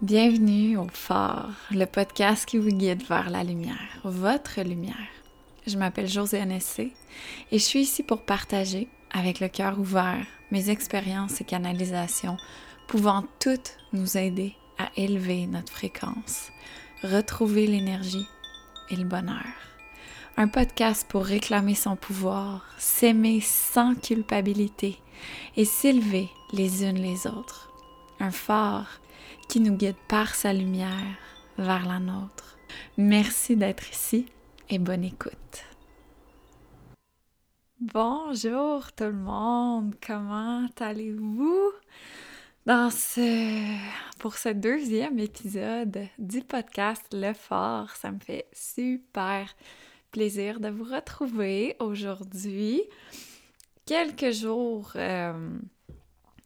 Bienvenue au Phare, le podcast qui vous guide vers la lumière, votre lumière. Je m'appelle Josiane Essé et je suis ici pour partager, avec le cœur ouvert, mes expériences et canalisations pouvant toutes nous aider à élever notre fréquence, retrouver l'énergie et le bonheur. Un podcast pour réclamer son pouvoir, s'aimer sans culpabilité et s'élever les unes les autres. Un phare qui nous guide par sa lumière vers la nôtre. Merci d'être ici et bonne écoute. Bonjour tout le monde, comment allez-vous? Dans ce pour ce deuxième épisode du podcast Le Fort, ça me fait super plaisir de vous retrouver aujourd'hui. Quelques jours euh,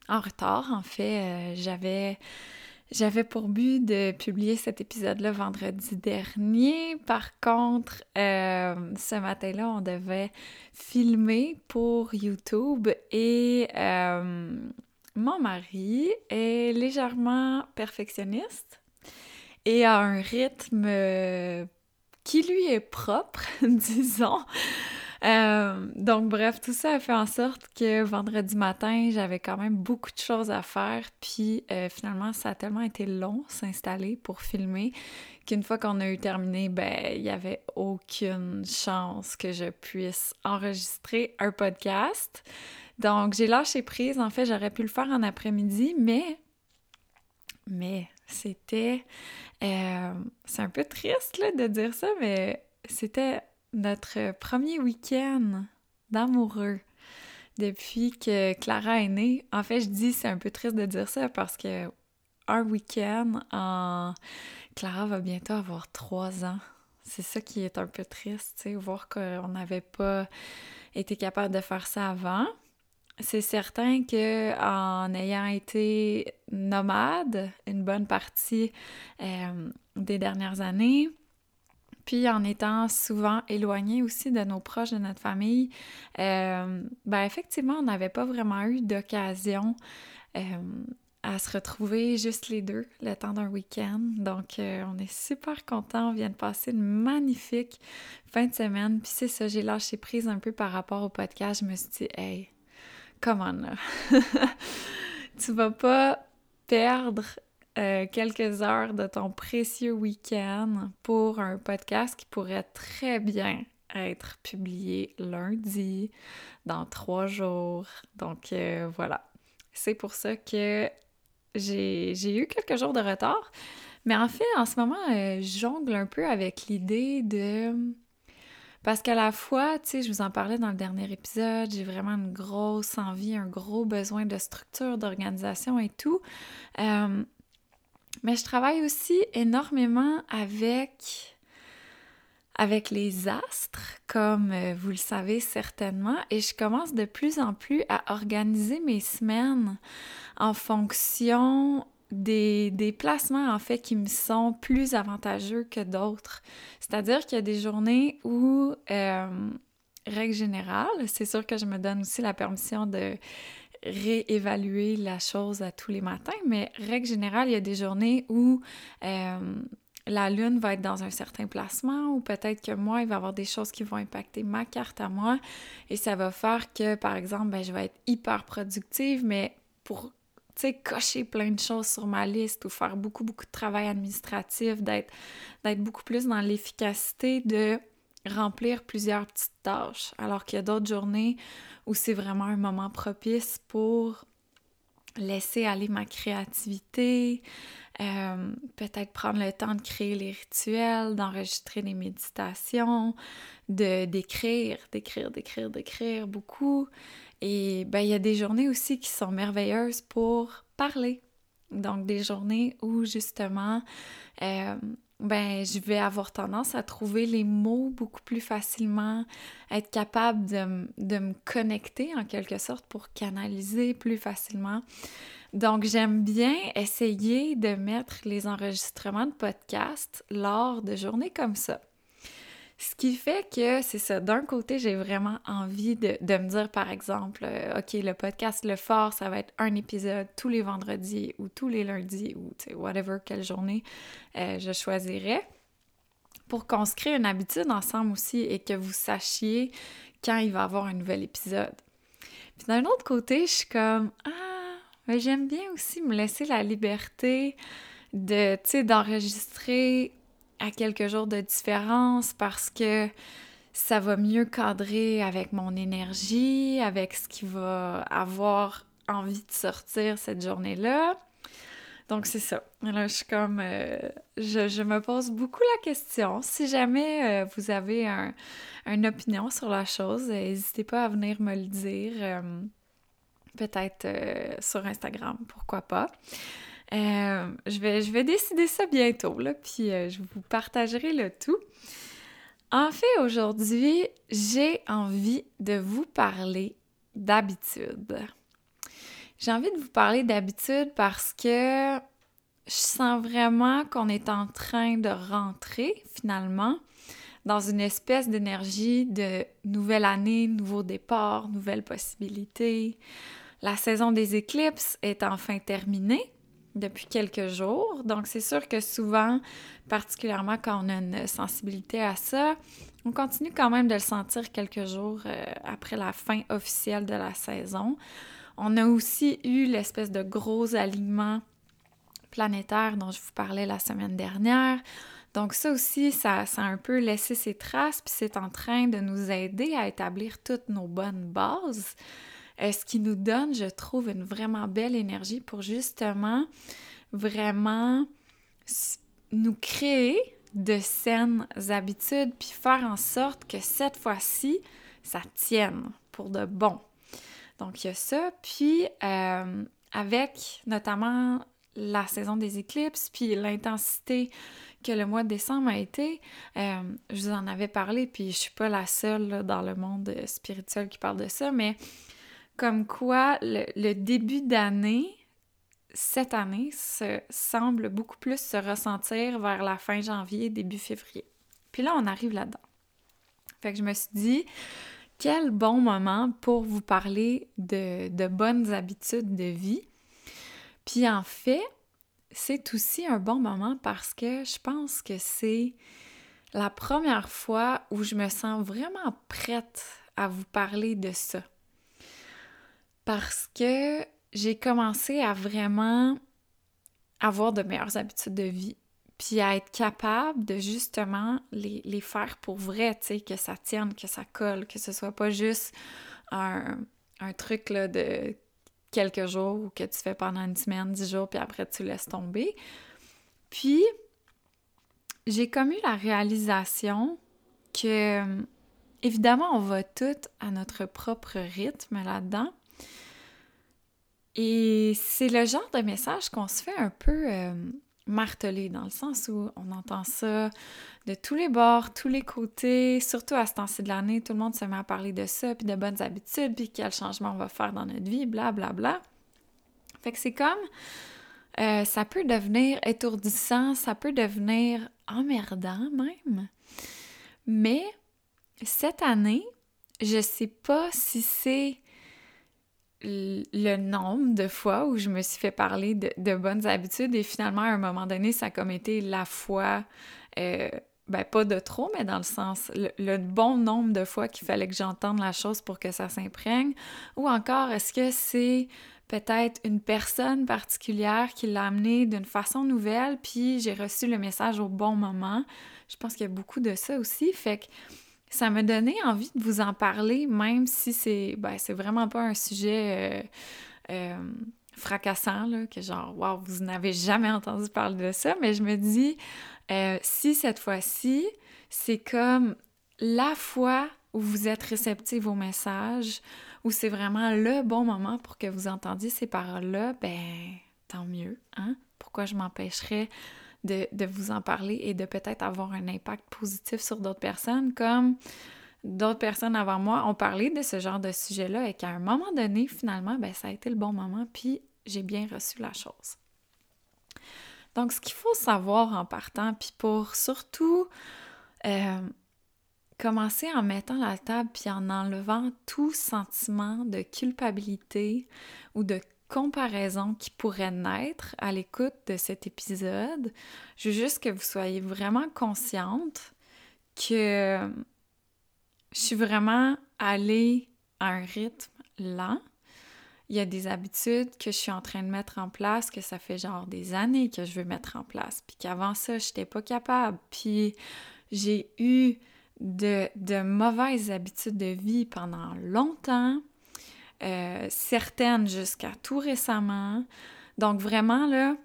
en retard, en fait, euh, j'avais j'avais pour but de publier cet épisode-là vendredi dernier. Par contre, euh, ce matin-là, on devait filmer pour YouTube et euh, mon mari est légèrement perfectionniste et a un rythme qui lui est propre, disons. Euh, donc, bref, tout ça a fait en sorte que vendredi matin, j'avais quand même beaucoup de choses à faire. Puis euh, finalement, ça a tellement été long s'installer pour filmer qu'une fois qu'on a eu terminé, ben, il n'y avait aucune chance que je puisse enregistrer un podcast. Donc, j'ai lâché prise. En fait, j'aurais pu le faire en après-midi, mais. Mais c'était. Euh, c'est un peu triste là, de dire ça, mais c'était notre premier week-end d'amoureux depuis que Clara est née. En fait, je dis c'est un peu triste de dire ça parce que un week-end en Clara va bientôt avoir trois ans. C'est ça qui est un peu triste, tu sais, voir qu'on n'avait pas été capable de faire ça avant. C'est certain que en ayant été nomade une bonne partie euh, des dernières années, puis en étant souvent éloigné aussi de nos proches, de notre famille, euh, ben effectivement, on n'avait pas vraiment eu d'occasion euh, à se retrouver juste les deux le temps d'un week-end. Donc, euh, on est super contents. On vient de passer une magnifique fin de semaine. Puis c'est ça, j'ai lâché prise un peu par rapport au podcast. Je me suis dit, hey, comment là? tu vas pas perdre euh, quelques heures de ton précieux week-end pour un podcast qui pourrait très bien être publié lundi, dans trois jours. Donc euh, voilà, c'est pour ça que j'ai eu quelques jours de retard. Mais en fait, en ce moment, euh, je jongle un peu avec l'idée de... Parce qu'à la fois, tu sais, je vous en parlais dans le dernier épisode, j'ai vraiment une grosse envie, un gros besoin de structure, d'organisation et tout. Mais je travaille aussi énormément avec avec les astres, comme euh, vous le savez certainement, et je commence de plus en plus à organiser mes semaines en fonction des, des placements, en fait, qui me sont plus avantageux que d'autres. C'est-à-dire qu'il y a des journées où, euh, règle générale, c'est sûr que je me donne aussi la permission de réévaluer la chose à tous les matins, mais règle générale, il y a des journées où euh, la lune va être dans un certain placement ou peut-être que moi, il va y avoir des choses qui vont impacter ma carte à moi et ça va faire que, par exemple, ben, je vais être hyper productive, mais pour cocher plein de choses sur ma liste ou faire beaucoup, beaucoup de travail administratif, d'être beaucoup plus dans l'efficacité de remplir plusieurs petites tâches, alors qu'il y a d'autres journées où c'est vraiment un moment propice pour laisser aller ma créativité, euh, peut-être prendre le temps de créer les rituels, d'enregistrer des méditations, de d'écrire, d'écrire, d'écrire, d'écrire beaucoup. Et ben il y a des journées aussi qui sont merveilleuses pour parler. Donc des journées où justement euh, ben je vais avoir tendance à trouver les mots beaucoup plus facilement, être capable de, de, me connecter en quelque sorte pour canaliser plus facilement. Donc j'aime bien essayer de mettre les enregistrements de podcast lors de journées comme ça. Ce qui fait que c'est ça. D'un côté, j'ai vraiment envie de, me dire, par exemple, euh, OK, le podcast Le Fort, ça va être un épisode tous les vendredis ou tous les lundis ou whatever, quelle journée euh, je choisirais pour qu'on se crée une habitude ensemble aussi et que vous sachiez quand il va y avoir un nouvel épisode. Puis d'un autre côté, je suis comme Ah, mais j'aime bien aussi me laisser la liberté de, tu sais, d'enregistrer à quelques jours de différence parce que ça va mieux cadrer avec mon énergie, avec ce qui va avoir envie de sortir cette journée-là. Donc c'est ça. Là, je suis comme... Euh, je, me pose beaucoup la question. Si jamais euh, vous avez un, une opinion sur la chose, euh, n'hésitez pas à venir me le dire. Peut-être sur Instagram, pourquoi pas. Je, vais, je vais décider ça bientôt, là, puis je vous partagerai le tout. En fait, aujourd'hui, j'ai envie de vous parler d'habitude. J'ai envie de vous parler d'habitude parce que je sens vraiment qu'on est en train de rentrer finalement dans une espèce d'énergie de nouvelle année, nouveau départ, nouvelles possibilités. La saison des éclipses est enfin terminée depuis quelques jours, donc c'est sûr que souvent, particulièrement quand on a une sensibilité à ça, on continue quand même de le sentir quelques jours euh, après la fin officielle de la saison. On a aussi eu l'espèce de gros alignement planétaire dont je vous parlais la semaine dernière. Donc ça aussi, ça, a un peu laissé ses traces, puis c'est en train de nous aider à établir toutes nos bonnes bases, ce qui nous donne, je trouve, une vraiment belle énergie pour justement vraiment nous créer de saines habitudes, puis faire en sorte que cette fois-ci, ça tienne pour de bon. Donc, il y a ça. Puis, euh, avec notamment la saison des éclipses, puis l'intensité que le mois de décembre a été, euh, je vous en avais parlé, puis je suis pas la seule dans le monde spirituel qui parle de ça, mais comme quoi le, début d'année, cette année, se, semble beaucoup plus se ressentir vers la fin janvier, début février. Puis là, on arrive là-dedans. Fait que je me suis dit, quel bon moment pour vous parler de, bonnes habitudes de vie. Puis en fait, c'est aussi un bon moment parce que je pense que c'est la première fois où je me sens vraiment prête à vous parler de ça. Parce que j'ai commencé à vraiment avoir de meilleures habitudes de vie puis à être capable de justement les, faire pour vrai, tu sais, que ça tienne, que ça colle, que ce soit pas juste un, truc là, de quelques jours ou que tu fais pendant une semaine, dix jours, puis après tu laisses tomber. Puis, j'ai comme eu la réalisation que, évidemment, on va tout à notre propre rythme là-dedans. Et c'est le genre de message qu'on se fait un peu euh, martelé dans le sens où on entend ça de tous les bords, tous les côtés, surtout à ce temps-ci de l'année, tout le monde se met à parler de ça, puis de bonnes habitudes, puis quel changement on va faire dans notre vie, bla bla bla. Fait que c'est comme euh, ça peut devenir étourdissant, ça peut devenir emmerdant même. Mais cette année, je sais pas si c'est le nombre de fois où je me suis fait parler de, bonnes habitudes et finalement, à un moment donné, ça a comme la fois, euh, ben pas de trop, mais dans le sens, le, bon nombre de fois qu'il fallait que j'entende la chose pour que ça s'imprègne, ou encore, est-ce que c'est peut-être une personne particulière qui l'a amené d'une façon nouvelle, puis j'ai reçu le message au bon moment? Je pense qu'il y a beaucoup de ça aussi, fait que ça m'a donné envie de vous en parler, même si c'est ben, vraiment pas un sujet euh, euh, fracassant, là, que genre, wow, vous n'avez jamais entendu parler de ça, mais je me dis, euh, si cette fois-ci, c'est comme la fois où vous êtes réceptif au message, où c'est vraiment le bon moment pour que vous entendiez ces paroles-là, ben, tant mieux, hein? Pourquoi je m'empêcherais de, vous en parler et de peut-être avoir un impact positif sur d'autres personnes, comme d'autres personnes avant moi ont parlé de ce genre de sujet-là et qu'à un moment donné, finalement, ben, ça a été le bon moment, puis j'ai bien reçu la chose. Donc, ce qu'il faut savoir en partant, puis pour surtout euh, commencer en mettant la table puis en enlevant tout sentiment de culpabilité ou de comparaison qui pourrait naître à l'écoute de cet épisode. Je veux juste que vous soyez vraiment consciente que je suis vraiment allée à un rythme lent. Il y a des habitudes que je suis en train de mettre en place, que ça fait genre des années que je veux mettre en place, puis qu'avant ça, je n'étais pas capable. Puis j'ai eu de, de mauvaises habitudes de vie pendant longtemps, euh, certaines jusqu'à tout récemment. Donc vraiment, là,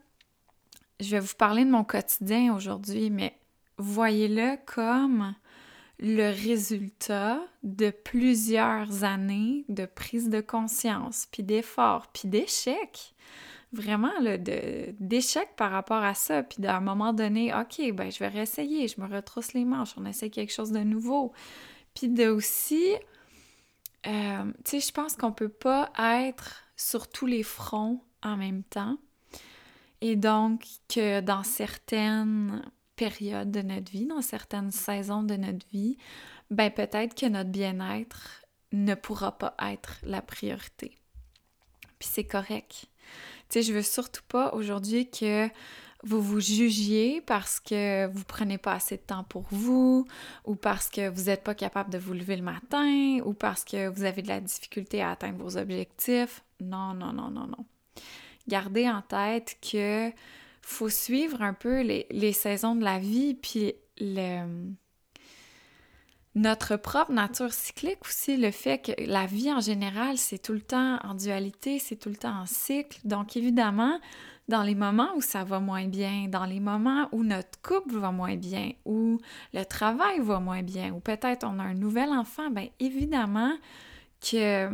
je vais vous parler de mon quotidien aujourd'hui, mais voyez-le comme le résultat de plusieurs années de prise de conscience, puis d'efforts, puis d'échecs vraiment d'échec par rapport à ça. Puis à un moment donné, OK, ben je vais réessayer, je me retrousse les manches, on essaie quelque chose de nouveau. Puis de aussi, euh, tu sais, je pense qu'on peut pas être sur tous les fronts en même temps. Et donc que dans certaines périodes de notre vie, dans certaines saisons de notre vie, ben peut-être que notre bien-être ne pourra pas être la priorité. Puis c'est correct. Tu sais, je veux surtout pas aujourd'hui que vous vous jugiez parce que vous prenez pas assez de temps pour vous, ou parce que vous n'êtes pas capable de vous lever le matin, ou parce que vous avez de la difficulté à atteindre vos objectifs. Non, non, non, non, non. Gardez en tête que faut suivre un peu les, les saisons de la vie, puis le, notre propre nature cyclique aussi, le fait que la vie en général, c'est tout le temps en dualité, c'est tout le temps en cycle. Donc évidemment, dans les moments où ça va moins bien, dans les moments où notre couple va moins bien, où le travail va moins bien, ou peut-être on a un nouvel enfant, bien évidemment que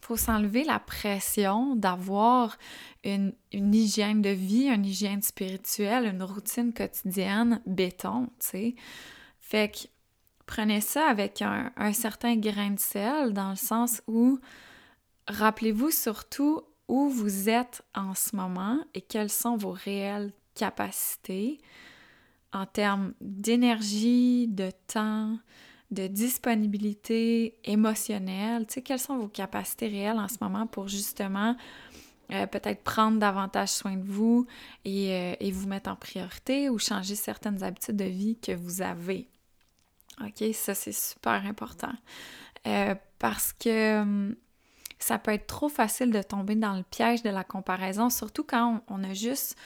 faut s'enlever la pression d'avoir une, une, hygiène de vie, une hygiène spirituelle, une routine quotidienne béton, tu sais. Fait que prenez ça avec un, certain grain de sel, dans le sens où rappelez-vous surtout où vous êtes en ce moment et quelles sont vos réelles capacités en termes d'énergie, de temps, de disponibilité émotionnelle. Tu sais, quelles sont vos capacités réelles en ce moment pour justement euh, peut-être prendre davantage soin de vous et, euh, et, vous mettre en priorité ou changer certaines habitudes de vie que vous avez? OK, ça c'est super important. Euh, parce que hum, ça peut être trop facile de tomber dans le piège de la comparaison, surtout quand on, a juste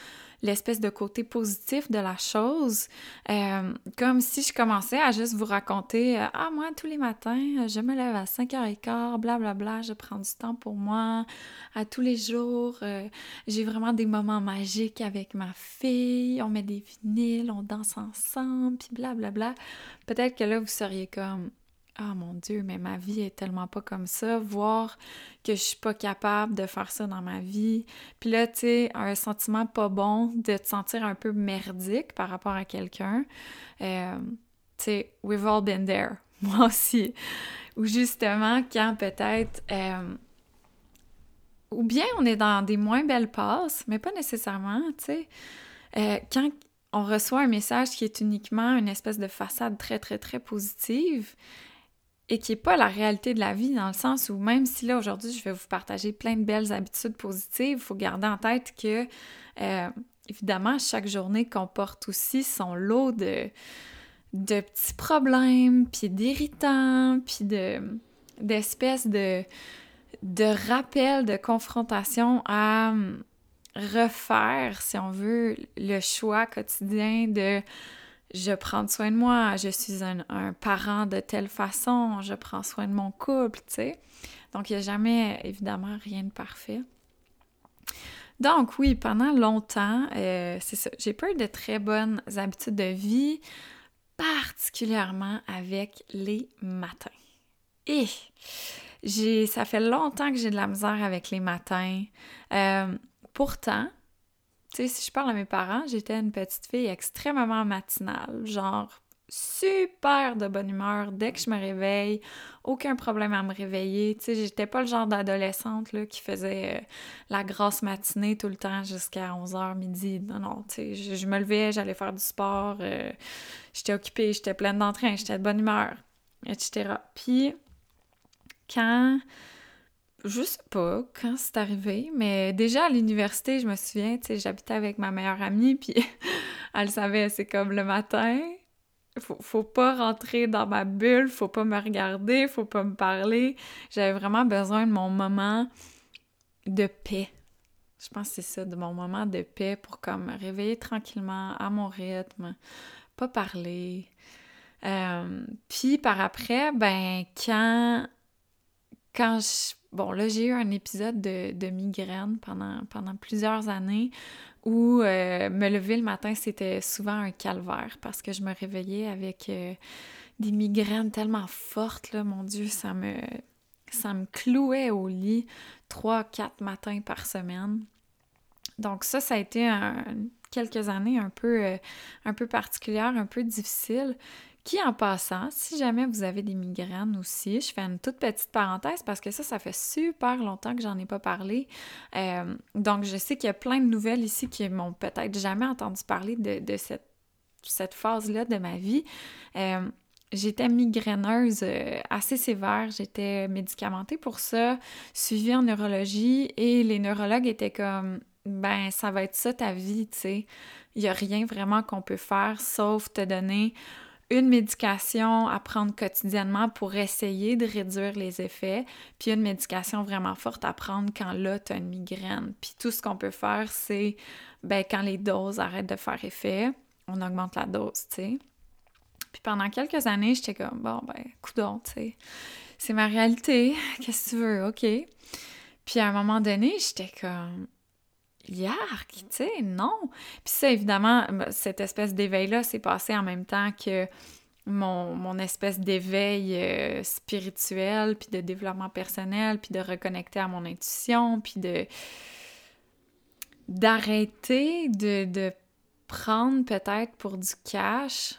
l'espèce de côté positif de la chose. Euh, comme si je commençais à juste vous raconter euh, Ah, moi, tous les matins, je me lève à 5h15, blablabla, bla, je prends du temps pour moi. À tous les jours, j'ai vraiment des moments magiques avec ma fille. On met des vinyles, on danse ensemble, puis blablabla. Bla. Peut-être que là, vous seriez comme ah mon Dieu, mais ma vie est tellement pas comme ça, voir que je suis pas capable de faire ça dans ma vie. Puis là, tu sais, un sentiment pas bon de te sentir un peu merdique par rapport à quelqu'un. Euh, tu sais, we've all been there. Moi aussi. Ou justement, quand peut-être. Euh, ou bien on est dans des moins belles passes, mais pas nécessairement, tu sais. Euh, quand on reçoit un message qui est uniquement une espèce de façade très, très, très positive et qui n'est pas la réalité de la vie, dans le sens où même si là, aujourd'hui, je vais vous partager plein de belles habitudes positives, il faut garder en tête que, euh, évidemment, chaque journée comporte aussi son lot de, de petits problèmes, puis d'irritants, puis de, d'espèces de, de rappels, de confrontation à refaire, si on veut, le choix quotidien de je prends soin de moi, je suis un, parent de telle façon, je prends soin de mon couple, tu sais. Donc, il n'y a jamais, évidemment, rien de parfait. Donc, oui, pendant longtemps, euh, c'est ça, j'ai pas de très bonnes habitudes de vie, particulièrement avec les matins. Et j'ai, ça fait longtemps que j'ai de la misère avec les matins. Euh, Pourtant, tu sais, si je parle à mes parents, j'étais une petite fille extrêmement matinale. Genre, super de bonne humeur dès que je me réveille, aucun problème à me réveiller. Tu sais, j'étais pas le genre d'adolescente là, qui faisait euh, la grasse matinée tout le temps jusqu'à 11h midi. Non, non, tu sais, je, me levais, j'allais faire du sport, euh, j'étais occupée, j'étais pleine d'entrain, j'étais de bonne humeur, etc. Puis, quand je sais pas quand c'est arrivé, mais déjà à l'université, je me souviens, tu sais, j'habitais avec ma meilleure amie, puis elle savait, c'est comme le matin, faut, faut pas rentrer dans ma bulle, faut pas me regarder, faut pas me parler. J'avais vraiment besoin de mon moment de paix. Je pense que c'est ça, de mon moment de paix pour comme me réveiller tranquillement à mon rythme, pas parler. Euh, puis par après, ben quand quand je... Bon, là, j'ai eu un épisode de, migraine pendant, pendant plusieurs années où euh, me lever le matin, c'était souvent un calvaire parce que je me réveillais avec euh, des migraines tellement fortes, là, mon Dieu, ça me, ça me clouait au lit trois, quatre matins par semaine. Donc ça, ça a été quelques années un peu, euh, un peu particulières, un peu difficiles. Qui, en passant, si jamais vous avez des migraines aussi, je fais une toute petite parenthèse parce que ça, ça fait super longtemps que j'en ai pas parlé. Euh, donc, je sais qu'il y a plein de nouvelles ici qui m'ont peut-être jamais entendu parler de, cette, phase-là de ma vie. Euh, J'étais migraineuse euh, assez sévère, j'étais médicamentée pour ça, suivie en neurologie et les neurologues étaient comme ben ça va être ça ta vie, tu sais. Il y a rien vraiment qu'on peut faire sauf te donner une médication à prendre quotidiennement pour essayer de réduire les effets, puis une médication vraiment forte à prendre quand là, tu as une migraine. Puis tout ce qu'on peut faire, c'est, ben, quand les doses arrêtent de faire effet, on augmente la dose, tu sais. Puis pendant quelques années, j'étais comme, bon, ben, coudon, tu sais, c'est ma réalité, qu'est-ce que tu veux, OK. Puis à un moment donné, j'étais comme, Yark, tu sais, non. Puis ça, évidemment, cette espèce d'éveil-là s'est passé en même temps que mon, espèce d'éveil euh, spirituel, puis de développement personnel, puis de reconnecter à mon intuition, puis de d'arrêter de, prendre peut-être pour du cash,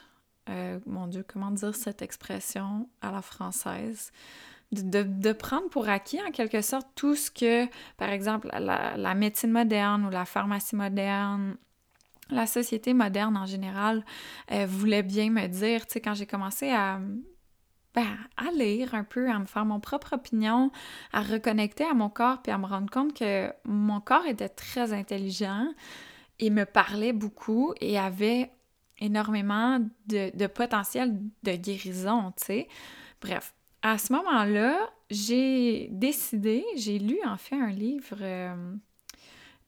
euh, mon Dieu, comment dire cette expression à la française? De, prendre pour acquis en quelque sorte tout ce que, par exemple, la, médecine moderne ou la pharmacie moderne, la société moderne en général euh, voulait bien me dire, tu sais, quand j'ai commencé à, ben, à lire un peu, à me faire mon propre opinion, à reconnecter à mon corps, puis à me rendre compte que mon corps était très intelligent et me parlait beaucoup et avait énormément de, de potentiel de guérison, tu sais. Bref, à ce moment-là, j'ai décidé, j'ai lu en fait un livre euh,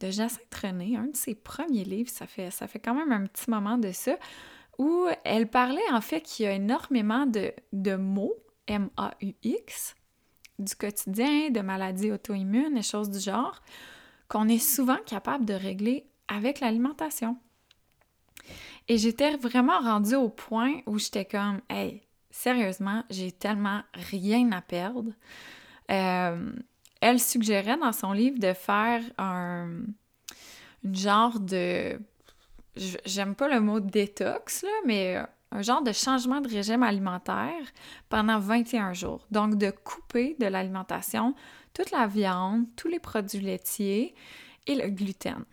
de Jacinthe René, un de ses premiers livres, ça fait, quand même un petit moment de ça, où elle parlait en fait qu'il y a énormément de, de mots, M-A-U-X, du quotidien, de maladies auto-immunes et choses du genre, qu'on est souvent capable de régler avec l'alimentation. Et j'étais vraiment rendue au point où j'étais comme, hey, sérieusement, j'ai tellement rien à perdre. Euh, elle suggérait dans son livre de faire un genre de j'aime pas le mot détox mais un genre de changement de régime alimentaire pendant 21 jours. Donc de couper de l'alimentation toute la viande, tous les produits laitiers et le gluten.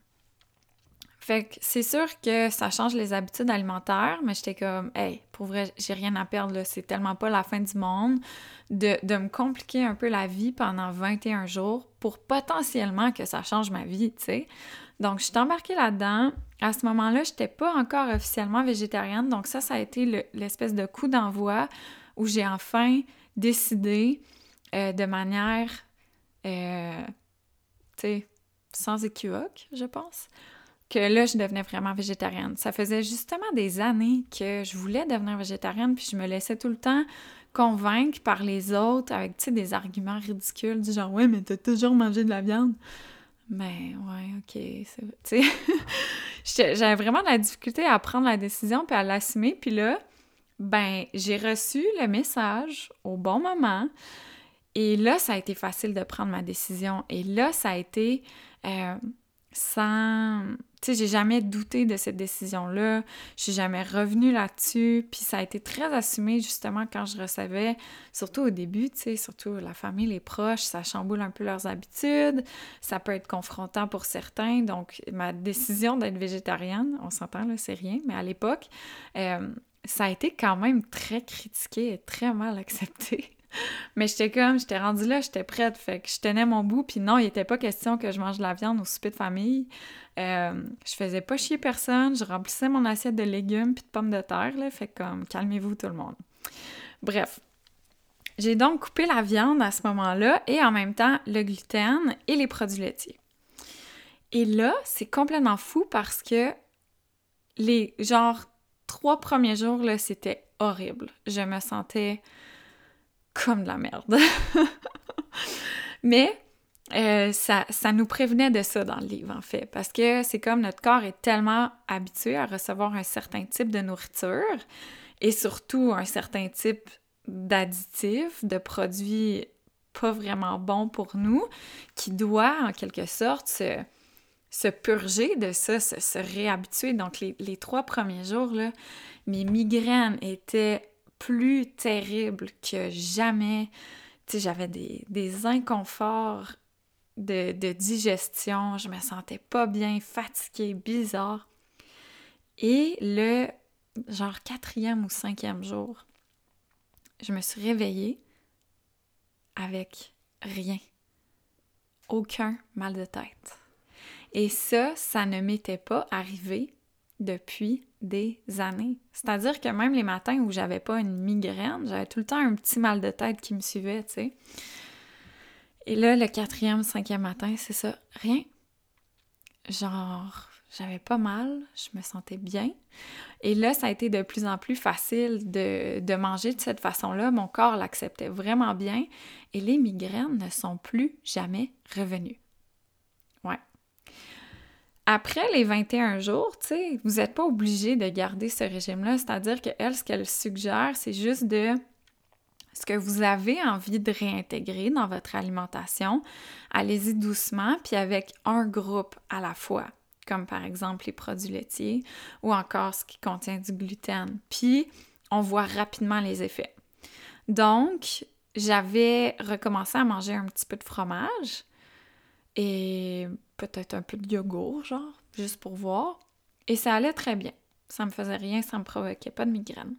Fait que c'est sûr que ça change les habitudes alimentaires, mais j'étais comme, hey, pour vrai, j'ai rien à perdre, là. C'est tellement pas la fin du monde de, me compliquer un peu la vie pendant 21 jours pour potentiellement que ça change ma vie, tu sais. Donc, je suis embarquée là-dedans. À ce moment-là, j'étais pas encore officiellement végétarienne, donc ça, ça a été l'espèce de coup d'envoi où j'ai enfin décidé euh, de manière, euh, tu sais, sans équivoque, je pense, que là, je devenais vraiment végétarienne. Ça faisait justement des années que je voulais devenir végétarienne, puis je me laissais tout le temps convaincre par les autres avec, tu sais, des arguments ridicules du genre « Ouais, mais t'as toujours mangé de la viande! » Mais ouais, ok, c'est... Tu sais, j'avais vraiment de la difficulté à prendre la décision puis à l'assumer, puis là, ben, j'ai reçu le message au bon moment, et là, ça a été facile de prendre ma décision, et là, ça a été... Euh, sans, tu sais, j'ai jamais douté de cette décision-là. Je suis jamais revenue là-dessus. Puis ça a été très assumé, justement, quand je recevais, surtout au début, tu sais, surtout la famille, les proches, ça chamboule un peu leurs habitudes. Ça peut être confrontant pour certains. Donc, ma décision d'être végétarienne, on s'entend, là, c'est rien. Mais à l'époque, euh, ça a été quand même très critiqué et très mal accepté. Mais j'étais comme, j'étais rendue là, j'étais prête, fait que je tenais mon bout, puis non, il n'était pas question que je mange de la viande au souper de famille. Euh, je faisais pas chier personne, je remplissais mon assiette de légumes puis de pommes de terre, là, fait comme, calmez-vous tout le monde. Bref, j'ai donc coupé la viande à ce moment-là et en même temps le gluten et les produits laitiers. Et là, c'est complètement fou parce que les, genre, trois premiers jours, là, c'était horrible. Je me sentais comme de la merde. Mais euh, ça, ça, nous prévenait de ça dans le livre, en fait, parce que c'est comme notre corps est tellement habitué à recevoir un certain type de nourriture et surtout un certain type d'additifs, de produits pas vraiment bons pour nous, qui doit en quelque sorte se, purger de ça, se, se réhabituer. Donc les, les, trois premiers jours, là, mes migraines étaient plus terrible que jamais. Tu sais, j'avais des, des inconforts de, digestion, je me sentais pas bien, fatiguée, bizarre. Et le genre quatrième ou cinquième jour, je me suis réveillée avec rien. Aucun mal de tête. Et ça, ça ne m'était pas arrivé depuis des années. C'est-à-dire que même les matins où j'avais pas une migraine, j'avais tout le temps un petit mal de tête qui me suivait, tu sais. Et là, le quatrième, cinquième matin, c'est ça, rien. Genre, j'avais pas mal, je me sentais bien. Et là, ça a été de plus en plus facile de, de manger de cette façon-là. Mon corps l'acceptait vraiment bien et les migraines ne sont plus jamais revenues. Après les 21 jours, tu sais, vous n'êtes pas obligé de garder ce régime-là. C'est-à-dire qu'elle, ce qu'elle suggère, c'est juste de ce que vous avez envie de réintégrer dans votre alimentation, allez-y doucement, puis avec un groupe à la fois, comme par exemple les produits laitiers ou encore ce qui contient du gluten. Puis, on voit rapidement les effets. Donc, j'avais recommencé à manger un petit peu de fromage et peut-être un peu de yogourt, genre, juste pour voir. Et ça allait très bien. Ça me faisait rien, ça me provoquait pas de migraine.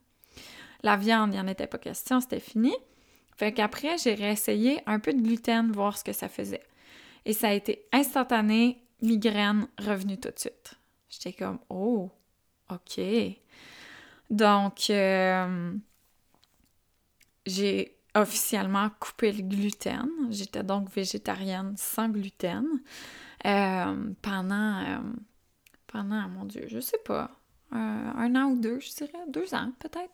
La viande, il n'y en était pas question, c'était fini. Fait qu'après, j'ai réessayé un peu de gluten, voir ce que ça faisait. Et ça a été instantané, migraine revenue tout de suite. J'étais comme, oh, OK. Donc, euh, j'ai officiellement coupé le gluten. J'étais donc végétarienne sans gluten euh, pendant, euh, pendant, mon Dieu, je sais pas, euh, un an ou deux, je dirais, deux ans peut-être,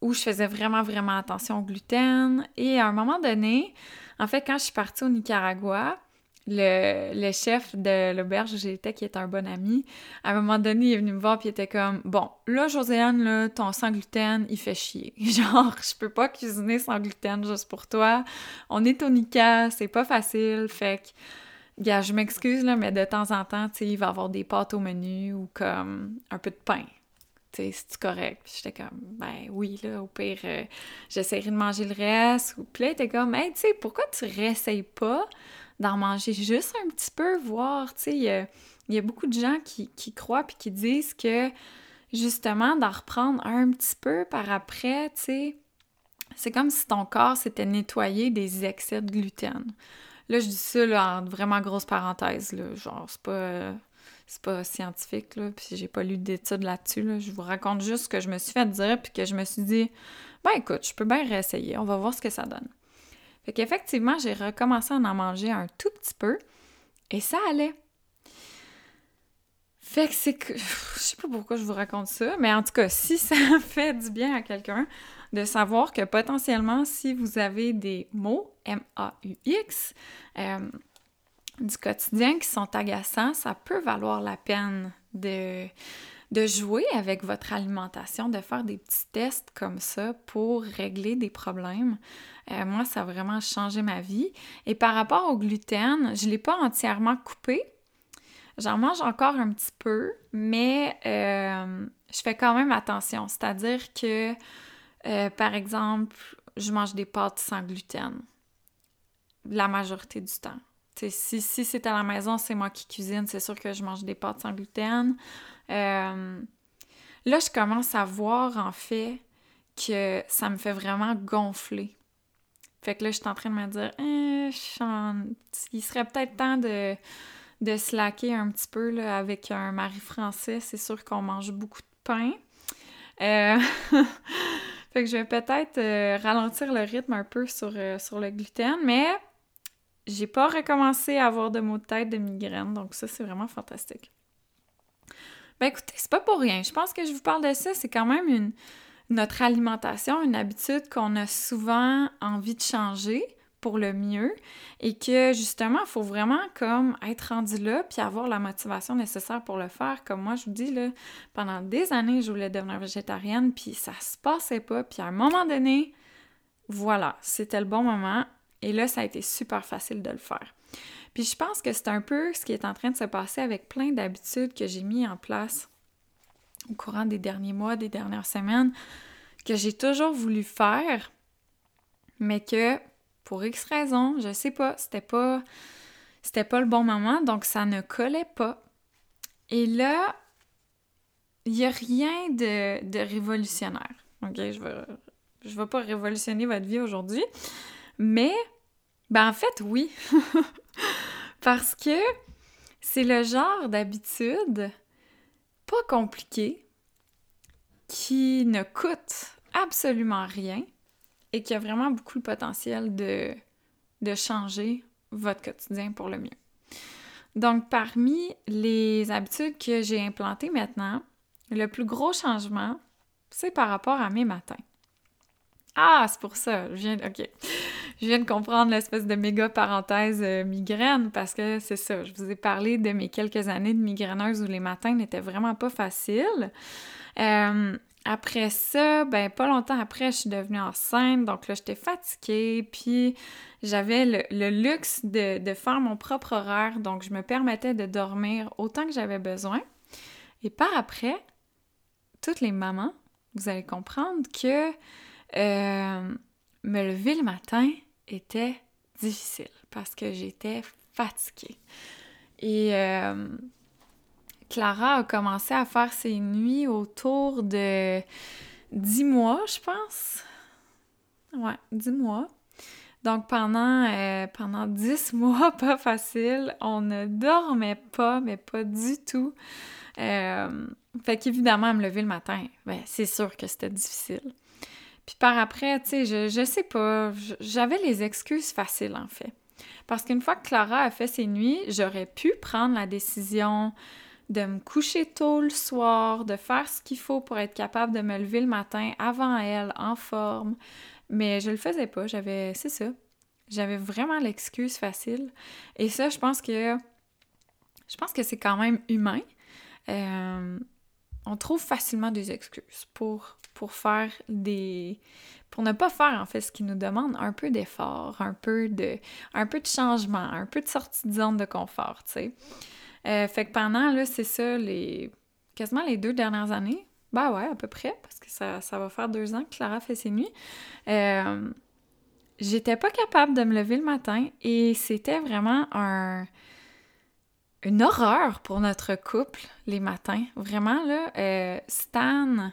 où je faisais vraiment, vraiment attention au gluten. Et à un moment donné, en fait, quand je suis partie au Nicaragua, le, chef de l'auberge où j'étais, qui est un bon ami, à un moment donné, il est venu me voir puis il était comme Bon, là, Josiane, là, ton sans gluten, il fait chier. Genre, je peux pas cuisiner sans gluten juste pour toi. On est au Nica, c'est pas facile. Fait que, gars, je m'excuse, là, mais de temps en temps, tu sais, il va avoir des pâtes au menu ou comme un peu de pain. Tu sais, c'est correct. Puis j'étais comme, ben oui, là, au pire, euh, j'essaierai de manger le reste. Puis là, il était comme, hey, tu sais, pourquoi tu réessayes pas? D'en manger juste un petit peu, voir, tu sais, il y a, beaucoup de gens qui, croient puis qui disent que justement d'en reprendre un petit peu par après, tu sais, c'est comme si ton corps s'était nettoyé des excès de gluten. Là, je dis ça là, en vraiment grosse parenthèse, là, genre, c'est pas... c'est pas scientifique, là, puis j'ai pas lu d'études là-dessus, là. Je vous raconte juste ce que je me suis fait dire, puis que je me suis dit, ben écoute, je peux bien réessayer, on va voir ce que ça donne. Fait qu'effectivement, j'ai recommencé à en manger un tout petit peu et ça allait. Fait que c'est que. Je sais pas pourquoi je vous raconte ça, mais en tout cas, si ça fait du bien à quelqu'un de savoir que potentiellement, si vous avez des mots, M-A-U-X, euh, du quotidien qui sont agaçants, ça peut valoir la peine de, de jouer avec votre alimentation, de faire des petits tests comme ça pour régler des problèmes. Euh, moi, ça a vraiment changé ma vie. Et par rapport au gluten, je ne l'ai pas entièrement coupé. J'en mange encore un petit peu, mais euh, je fais quand même attention. C'est-à-dire que, euh, par exemple, je mange des pâtes sans gluten la majorité du temps. si, c'est à la maison, c'est moi qui cuisine, c'est sûr que je mange des pâtes sans gluten. Là, je commence à voir en fait que ça me fait vraiment gonfler. Fait que là, je suis en train de me dire, eh, il serait peut-être temps de, de slacker un petit peu là, avec un mari français. C'est sûr qu'on mange beaucoup de pain. Euh, fait que je vais peut-être euh, ralentir le rythme un peu sur, sur le gluten, mais j'ai pas recommencé à avoir de maux de tête, de migraine, donc ça, c'est vraiment fantastique. Ben écoutez, c'est pas pour rien. Je pense que je vous parle de ça, c'est quand même une, notre alimentation, une habitude qu'on a souvent envie de changer pour le mieux et que justement, il faut vraiment comme être rendu là puis avoir la motivation nécessaire pour le faire. Comme moi, je vous dis, là, pendant des années, je voulais devenir végétarienne puis ça se passait pas. Puis à un moment donné, voilà, c'était le bon moment et là, ça a été super facile de le faire. Puis je pense que c'est un peu ce qui est en train de se passer avec plein d'habitudes que j'ai mis en place au courant des derniers mois, des dernières semaines, que j'ai toujours voulu faire, mais que pour X raisons, je sais pas, c'était pas c'était pas le bon moment, donc ça ne collait pas. Et là, il n'y a rien de, révolutionnaire. Je vais, je vais pas révolutionner votre vie aujourd'hui, mais ben en fait, oui. Parce que c'est le genre d'habitude compliqué qui ne coûte absolument rien et qui a vraiment beaucoup le potentiel de, de changer votre quotidien pour le mieux. Donc, parmi les habitudes que j'ai implantées maintenant, le plus gros changement, c'est par rapport à mes matins. Ah, c'est pour ça. Je viens, OK. Je viens de comprendre l'espèce de méga parenthèse euh, migraine parce que c'est ça. Je vous ai parlé de mes quelques années de migraineuse où les matins n'étaient vraiment pas faciles. Euh, après ça, ben pas longtemps après, je suis devenue enceinte, donc là, j'étais fatiguée, puis j'avais le, luxe de, faire mon propre horaire, donc je me permettais de dormir autant que j'avais besoin. Et par après, toutes les mamans, vous allez comprendre que euh, me lever le matin était difficile parce que j'étais fatiguée. Et euh, Clara a commencé à faire ses nuits autour de 10 mois, je pense. Ouais, 10 mois. Donc pendant, euh, pendant 10 mois, pas facile, on ne dormait pas, mais pas du tout. Euh, fait qu'évidemment, me lever le matin, ben, c'est sûr que c'était difficile. Puis par après, tu sais, je, sais pas, j'avais les excuses faciles en fait. Parce qu'une fois que Clara a fait ses nuits, j'aurais pu prendre la décision de me coucher tôt le soir, de faire ce qu'il faut pour être capable de me lever le matin avant elle, en forme. Mais je le faisais pas, j'avais, c'est ça, j'avais vraiment l'excuse facile. Et ça, je pense que, je pense que c'est quand même humain. Euh, on trouve facilement des excuses pour, pour faire des. pour ne pas faire en fait ce qui nous demande un peu d'effort, un peu de. un peu de changement, un peu de sortie de zone de confort, tu sais. Euh, fait que pendant, là, c'est ça, les. quasiment les deux dernières années, bah ouais, à peu près, parce que ça, ça va faire deux ans que Clara fait ses nuits. Euh, j'étais pas capable de me lever le matin et c'était vraiment un une horreur pour notre couple les matins. Vraiment, là, euh, Stan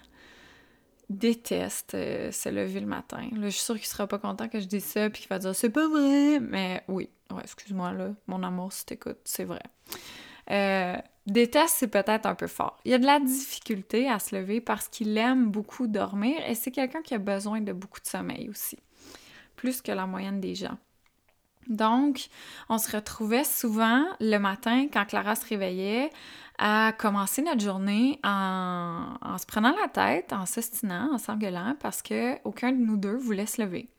déteste euh, se lever le matin. Je suis sûre qu'il sera pas content que je dise ça puis qu'il va dire c'est pas vrai. Mais oui, ouais, excuse-moi là, mon amour, si t'écoutes, c'est vrai. Euh, déteste, c'est peut-être un peu fort. Il a de la difficulté à se lever parce qu'il aime beaucoup dormir et c'est quelqu'un qui a besoin de beaucoup de sommeil aussi, plus que la moyenne des gens. Donc, on se retrouvait souvent le matin quand Clara se réveillait à commencer notre journée en, se prenant la tête, en s'ostinant, en s'engueulant parce que aucun de nous deux voulait se lever.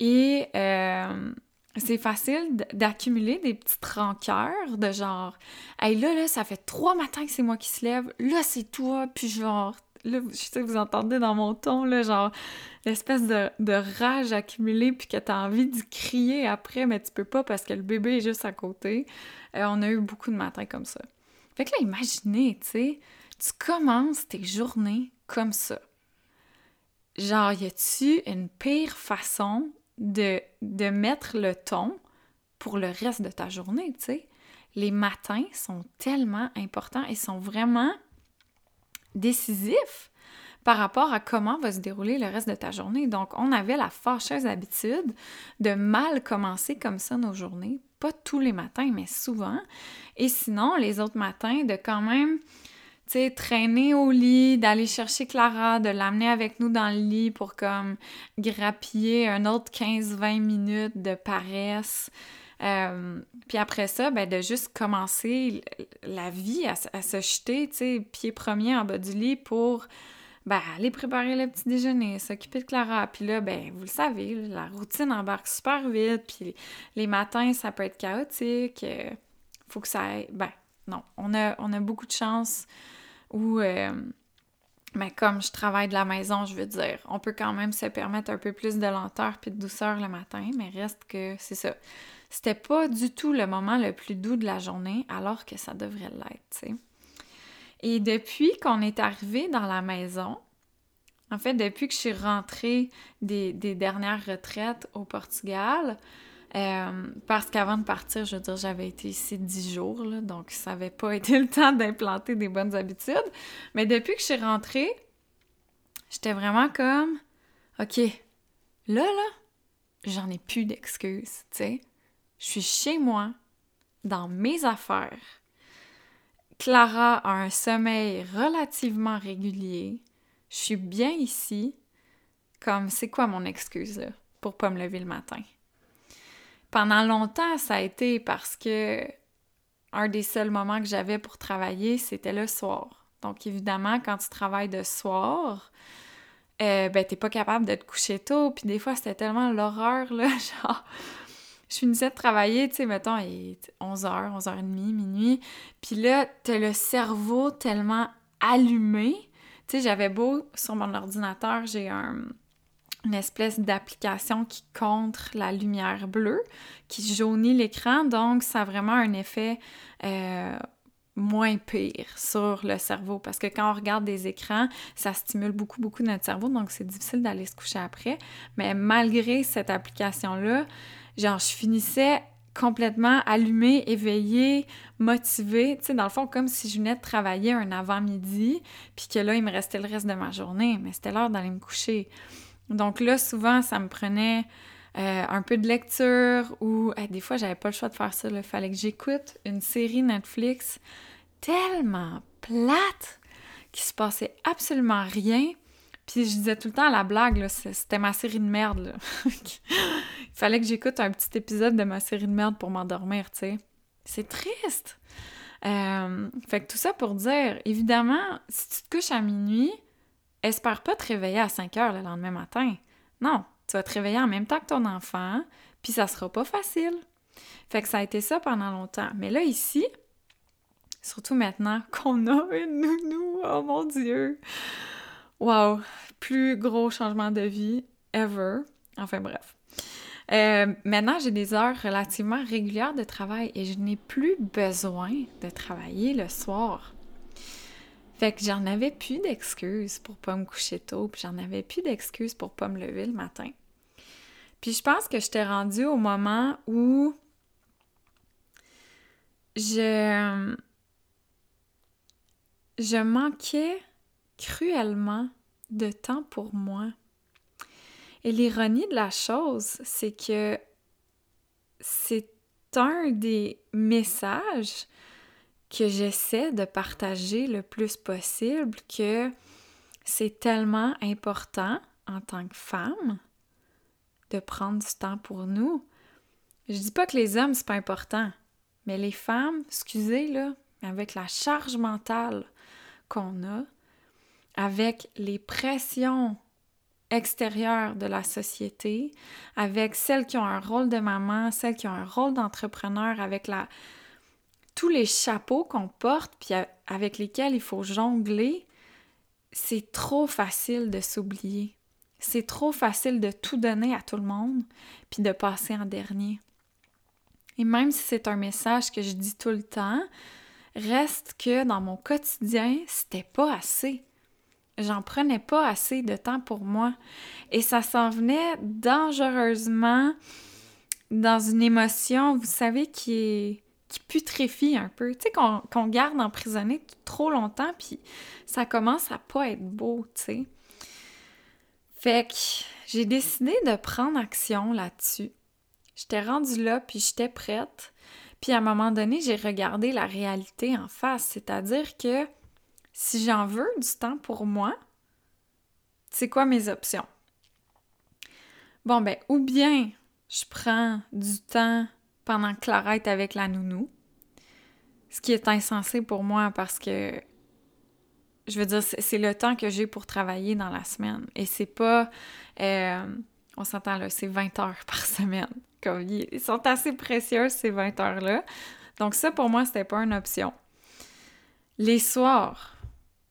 Et euh, c'est facile d'accumuler des petites rancœurs de genre Hey là, là, ça fait trois matins que c'est moi qui se lève, là c'est toi, puis genre là, je sais que vous entendez dans mon ton, là, genre, l'espèce de, rage accumulée, puis que t'as envie de crier après, mais tu peux pas parce que le bébé est juste à côté. Euh, on a eu beaucoup de matins comme ça. Fait que là, imaginez, tu sais, tu commences tes journées comme ça. Genre, y a-tu une pire façon de, de mettre le ton pour le reste de ta journée, tu? Les matins sont tellement importants et sont vraiment décisifs par rapport à comment va se dérouler le reste de ta journée. Donc, on avait la fâcheuse habitude de mal commencer comme ça nos journées. Pas tous les matins, mais souvent. Et sinon, les autres matins, de quand même, tu sais, traîner au lit, d'aller chercher Clara, de l'amener avec nous dans le lit pour comme grappiller un autre 15-20 minutes de paresse. Euh, puis après ça, ben, de juste commencer la vie à, se jeter, tu sais, pied premier en bas du lit pour ben, aller préparer le petit déjeuner, s'occuper de Clara. Puis là, ben, vous le savez, la routine embarque super vite. Puis les matins, ça peut être chaotique. Euh, faut que ça aille. Ben, non, on a, on a beaucoup de chance où, euh, ben, comme je travaille de la maison, je veux dire, on peut quand même se permettre un peu plus de lenteur puis de douceur le matin, mais reste que c'est ça. C'était pas du tout le moment le plus doux de la journée, alors que ça devrait l'être, tu sais. Et depuis qu'on est arrivé dans la maison, en fait, depuis que je suis rentrée des, dernières retraites au Portugal, euh, parce qu'avant de partir, je veux dire, j'avais été ici dix jours, donc ça n'avait pas été le temps d'implanter des bonnes habitudes. Mais depuis que je suis rentrée, j'étais vraiment comme, OK, là, là, j'en ai plus d'excuses, tu sais. Je suis chez moi, dans mes affaires Clara a un sommeil relativement régulier. Je suis bien ici. Comme, c'est quoi mon excuse là, pour pas me lever le matin? Pendant longtemps, ça a été parce que un des seuls moments que j'avais pour travailler, c'était le soir. Donc, évidemment, quand tu travailles de soir, euh, ben, t'es pas capable de te coucher tôt. Puis des fois, c'était tellement l'horreur, là, genre, je finissais de travailler, tu sais, mettons, il est 11h, 11h30, minuit. Puis là, t'as le cerveau tellement allumé. Tu sais, j'avais beau, sur mon ordinateur, j'ai une espèce d'application qui contre la lumière bleue, qui jaunit l'écran, donc ça a vraiment un effet euh, moins pire sur le cerveau parce que quand on regarde des écrans, ça stimule beaucoup, beaucoup notre cerveau, donc c'est difficile d'aller se coucher après. Mais malgré cette application-là, genre, je finissais complètement allumée, éveillée, motivée, tu sais, dans le fond, comme si je venais de travailler un avant-midi, puis que là, il me restait le reste de ma journée, mais c'était l'heure d'aller me coucher. Donc là, souvent, ça me prenait euh, un peu de lecture ou des fois, j'avais pas le choix de faire ça, il fallait que j'écoute une série Netflix tellement plate qu'il se passait absolument rien, puis je disais tout le temps à la blague, c'était ma série de merde. Il fallait que j'écoute un petit épisode de ma série de merde pour m'endormir, tu sais. C'est triste. Euh, fait que tout ça pour dire, évidemment, si tu te couches à minuit, espère pas te réveiller à 5 heures le lendemain matin. Non, tu vas te réveiller en même temps que ton enfant, puis ça sera pas facile. Fait que ça a été ça pendant longtemps. Mais là, ici, surtout maintenant qu'on a une nounou, oh mon Dieu! Wow! Plus gros changement de vie ever. Enfin bref. Euh, maintenant, j'ai des heures relativement régulières de travail et je n'ai plus besoin de travailler le soir. Fait que j'en avais plus d'excuses pour pas me coucher tôt, puis j'en avais plus d'excuses pour pas me lever le matin. Puis je pense que je t'ai rendue au moment où je je manquais cruellement de temps pour moi. Et l'ironie de la chose, c'est que c'est un des messages que j'essaie de partager le plus possible que c'est tellement important en tant que femme de prendre du temps pour nous. Je dis pas que les hommes c'est pas important, mais les femmes, excusez là, avec la charge mentale qu'on a, avec les pressions extérieures de la société, avec celles qui ont un rôle de maman, celles qui ont un rôle d'entrepreneur, avec la tous les chapeaux qu'on porte puis avec lesquels il faut jongler, c'est trop facile de s'oublier. C'est trop facile de tout donner à tout le monde, puis de passer en dernier. Et même si c'est un message que je dis tout le temps, reste que dans mon quotidien, c'était pas assez. J'en prenais pas assez de temps pour moi. Et ça s'en venait dangereusement dans une émotion, vous savez, qui est qui putréfie un peu, tu sais, qu'on garde emprisonné trop longtemps, puis ça commence à pas être beau, tu sais. Fait que j'ai décidé de prendre action là-dessus. J'étais rendue là, puis j'étais prête. Puis à un moment donné, j'ai regardé la réalité en face, c'est-à-dire que si j'en veux du temps pour moi, c'est quoi mes options? Bon, ben, ou bien je prends du temps pendant que Clara est avec la nounou, ce qui est insensé pour moi parce que, je veux dire, c'est le temps que j'ai pour travailler dans la semaine. Et c'est pas, euh, on s'entend là, c'est 20 heures par semaine. Comme, ils sont assez précieux ces 20 heures-là. Donc ça, pour moi, c'était pas une option. Les soirs,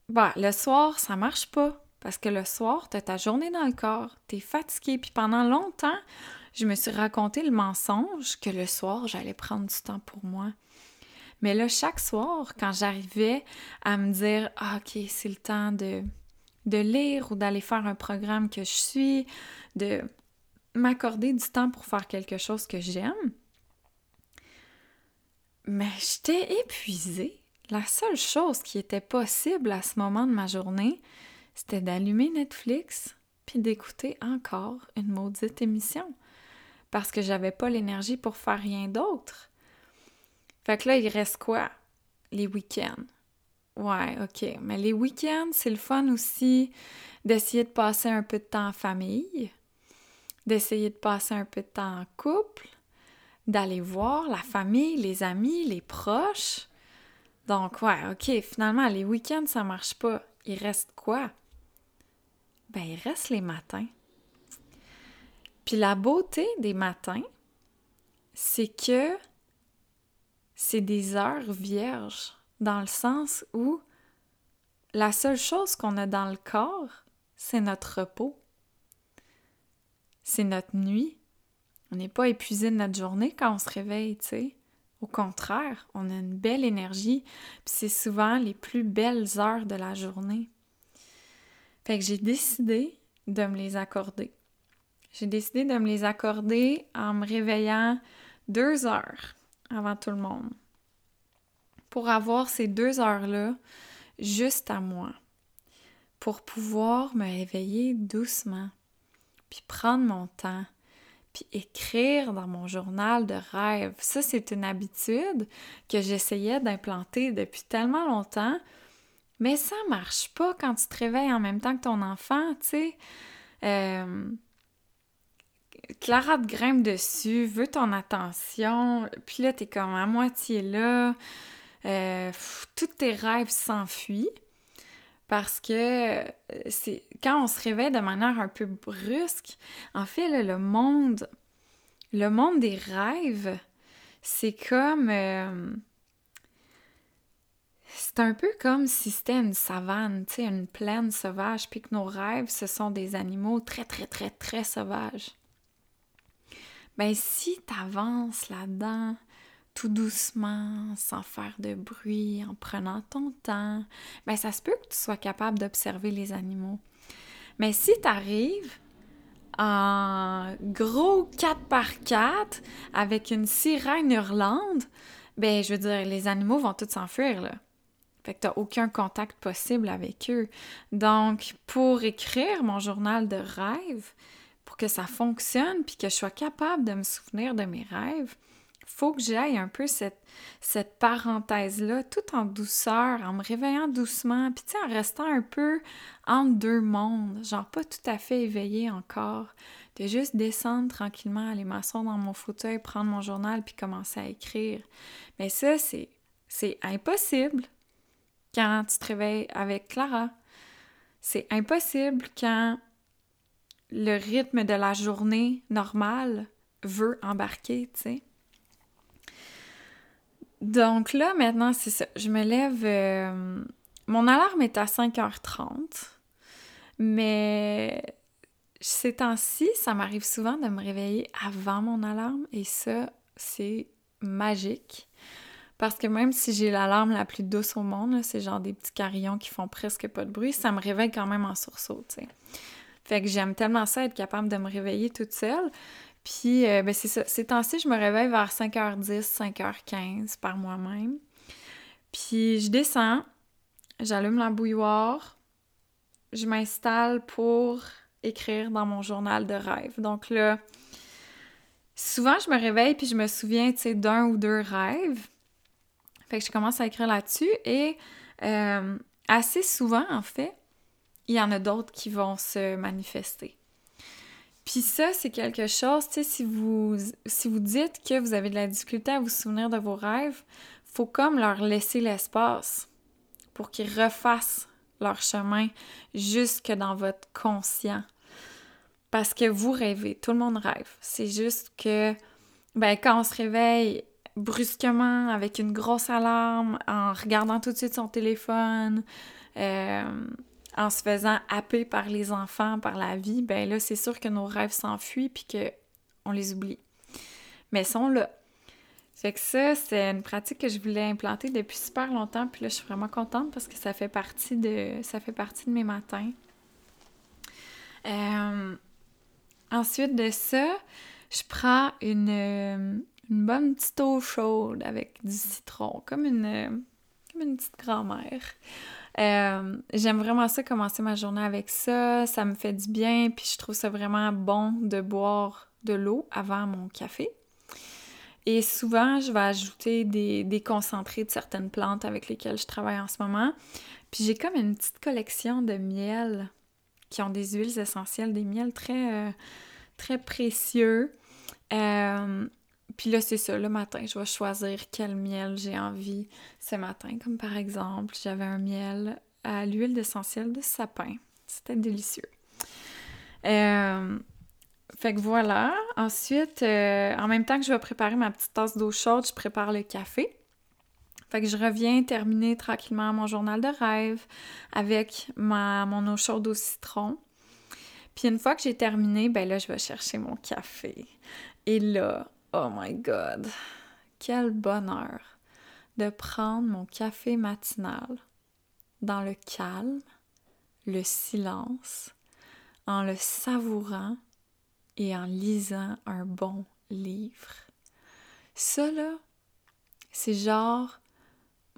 bah, le soir, ça marche pas. Parce que le soir, t'as ta journée dans le corps, t'es fatigué. Puis pendant longtemps, je me suis raconté le mensonge que le soir, j'allais prendre du temps pour moi. Mais là, chaque soir, quand j'arrivais à me dire ah, OK, c'est le temps de, lire ou d'aller faire un programme que je suis, de m'accorder du temps pour faire quelque chose que j'aime, mais j'étais épuisée. La seule chose qui était possible à ce moment de ma journée, c'était d'allumer Netflix puis d'écouter encore une maudite émission parce que j'avais pas l'énergie pour faire rien d'autre. Fait que là, il reste quoi? Les week-ends. Ouais, ok. Mais les week-ends, c'est le fun aussi d'essayer de passer un peu de temps en famille, d'essayer de passer un peu de temps en couple, d'aller voir la famille, les amis, les proches. Donc, ouais, ok, finalement, les week-ends, ça marche pas. Il reste quoi? Ben, il reste les matins. Puis la beauté des matins, c'est que c'est des heures vierges, dans le sens où la seule chose qu'on a dans le corps, c'est notre repos. C'est notre nuit. On n'est pas épuisé de notre journée quand on se réveille, tu sais. Au contraire, on a une belle énergie, puis c'est souvent les plus belles heures de la journée. Fait que j'ai décidé de me les accorder. J'ai décidé de me les accorder en me réveillant deux heures avant tout le monde. Pour avoir ces deux heures-là juste à moi. Pour pouvoir me réveiller doucement. Puis prendre mon temps. Puis écrire dans mon journal de rêve. Ça, c'est une habitude que j'essayais d'implanter depuis tellement longtemps. Mais ça marche pas quand tu te réveilles en même temps que ton enfant, tu sais. Euh, Clara te grimpe dessus, veut ton attention, puis là, t'es comme à moitié là. Euh, tous tes rêves s'enfuient parce que euh, c'est quand on se réveille de manière un peu brusque, en fait, le monde, le monde des rêves, c'est comme... Euh, c'est un peu comme si c'était une savane, tu sais, une plaine sauvage, puis que nos rêves, ce sont des animaux très, très, très, très sauvages ben si tu avances là-dedans tout doucement, sans faire de bruit, en prenant ton temps, ben ça se peut que tu sois capable d'observer les animaux. Mais si tu arrives en gros 4 par 4 avec une sirène hurlante, ben je veux dire, les animaux vont tous s'enfuir là. Fait que t'as aucun contact possible avec eux. Donc, pour écrire mon journal de rêve, que ça fonctionne, puis que je sois capable de me souvenir de mes rêves, faut que j'aille un peu cette, cette parenthèse-là, tout en douceur, en me réveillant doucement, puis tu en restant un peu entre deux mondes, genre pas tout à fait éveillé encore, de juste descendre tranquillement, aller m'asseoir dans mon fauteuil, prendre mon journal, puis commencer à écrire. Mais ça, c'est, c'est impossible quand tu te réveilles avec Clara. C'est impossible quand le rythme de la journée normale veut embarquer, tu sais. Donc là, maintenant, c'est ça. Je me lève euh, mon alarme est à 5h30, mais ces temps-ci, ça m'arrive souvent de me réveiller avant mon alarme et ça, c'est magique. Parce que même si j'ai l'alarme la plus douce au monde, c'est genre des petits carillons qui font presque pas de bruit, ça me réveille quand même en sursaut, tu sais. Fait que j'aime tellement ça, être capable de me réveiller toute seule. Puis, euh, ben c'est ça. Ces temps-ci, je me réveille vers 5h10, 5h15 par moi-même. Puis, je descends, j'allume la bouilloire, je m'installe pour écrire dans mon journal de rêve. Donc là, souvent, je me réveille puis je me souviens, tu sais, d'un ou deux rêves. Fait que je commence à écrire là-dessus et euh, assez souvent, en fait, il y en a d'autres qui vont se manifester. Puis ça, c'est quelque chose, tu sais, si vous, si vous dites que vous avez de la difficulté à vous souvenir de vos rêves, faut comme leur laisser l'espace pour qu'ils refassent leur chemin jusque dans votre conscient. Parce que vous rêvez, tout le monde rêve. C'est juste que, ben, quand on se réveille brusquement avec une grosse alarme, en regardant tout de suite son téléphone, euh, en se faisant happer par les enfants, par la vie, ben là, c'est sûr que nos rêves s'enfuient puis qu'on les oublie. Mais ils sont là. Fait que ça, c'est une pratique que je voulais implanter depuis super longtemps, puis là, je suis vraiment contente parce que ça fait partie de, ça fait partie de mes matins. Euh, ensuite de ça, je prends une, une, bonne petite eau chaude avec du citron, comme une, comme une petite grand-mère. Euh, j'aime vraiment ça, commencer ma journée avec ça. Ça me fait du bien, puis je trouve ça vraiment bon de boire de l'eau avant mon café. Et souvent, je vais ajouter des, concentrés de certaines plantes avec lesquelles je travaille en ce moment. Puis j'ai comme une petite collection de miel qui ont des huiles essentielles, des miels très, euh, très précieux. Euh, puis là, c'est ça, le matin, je vais choisir quel miel j'ai envie ce matin. Comme par exemple, j'avais un miel à l'huile essentielle de sapin. C'était délicieux. Euh, fait que voilà. Ensuite, euh, en même temps que je vais préparer ma petite tasse d'eau chaude, je prépare le café. Fait que je reviens terminer tranquillement mon journal de rêve avec ma, mon eau chaude au citron. Puis une fois que j'ai terminé, ben là, je vais chercher mon café. Et là, oh my god, quel bonheur de prendre mon café matinal dans le calme, le silence, en le savourant et en lisant un bon livre. Ça, là, c'est genre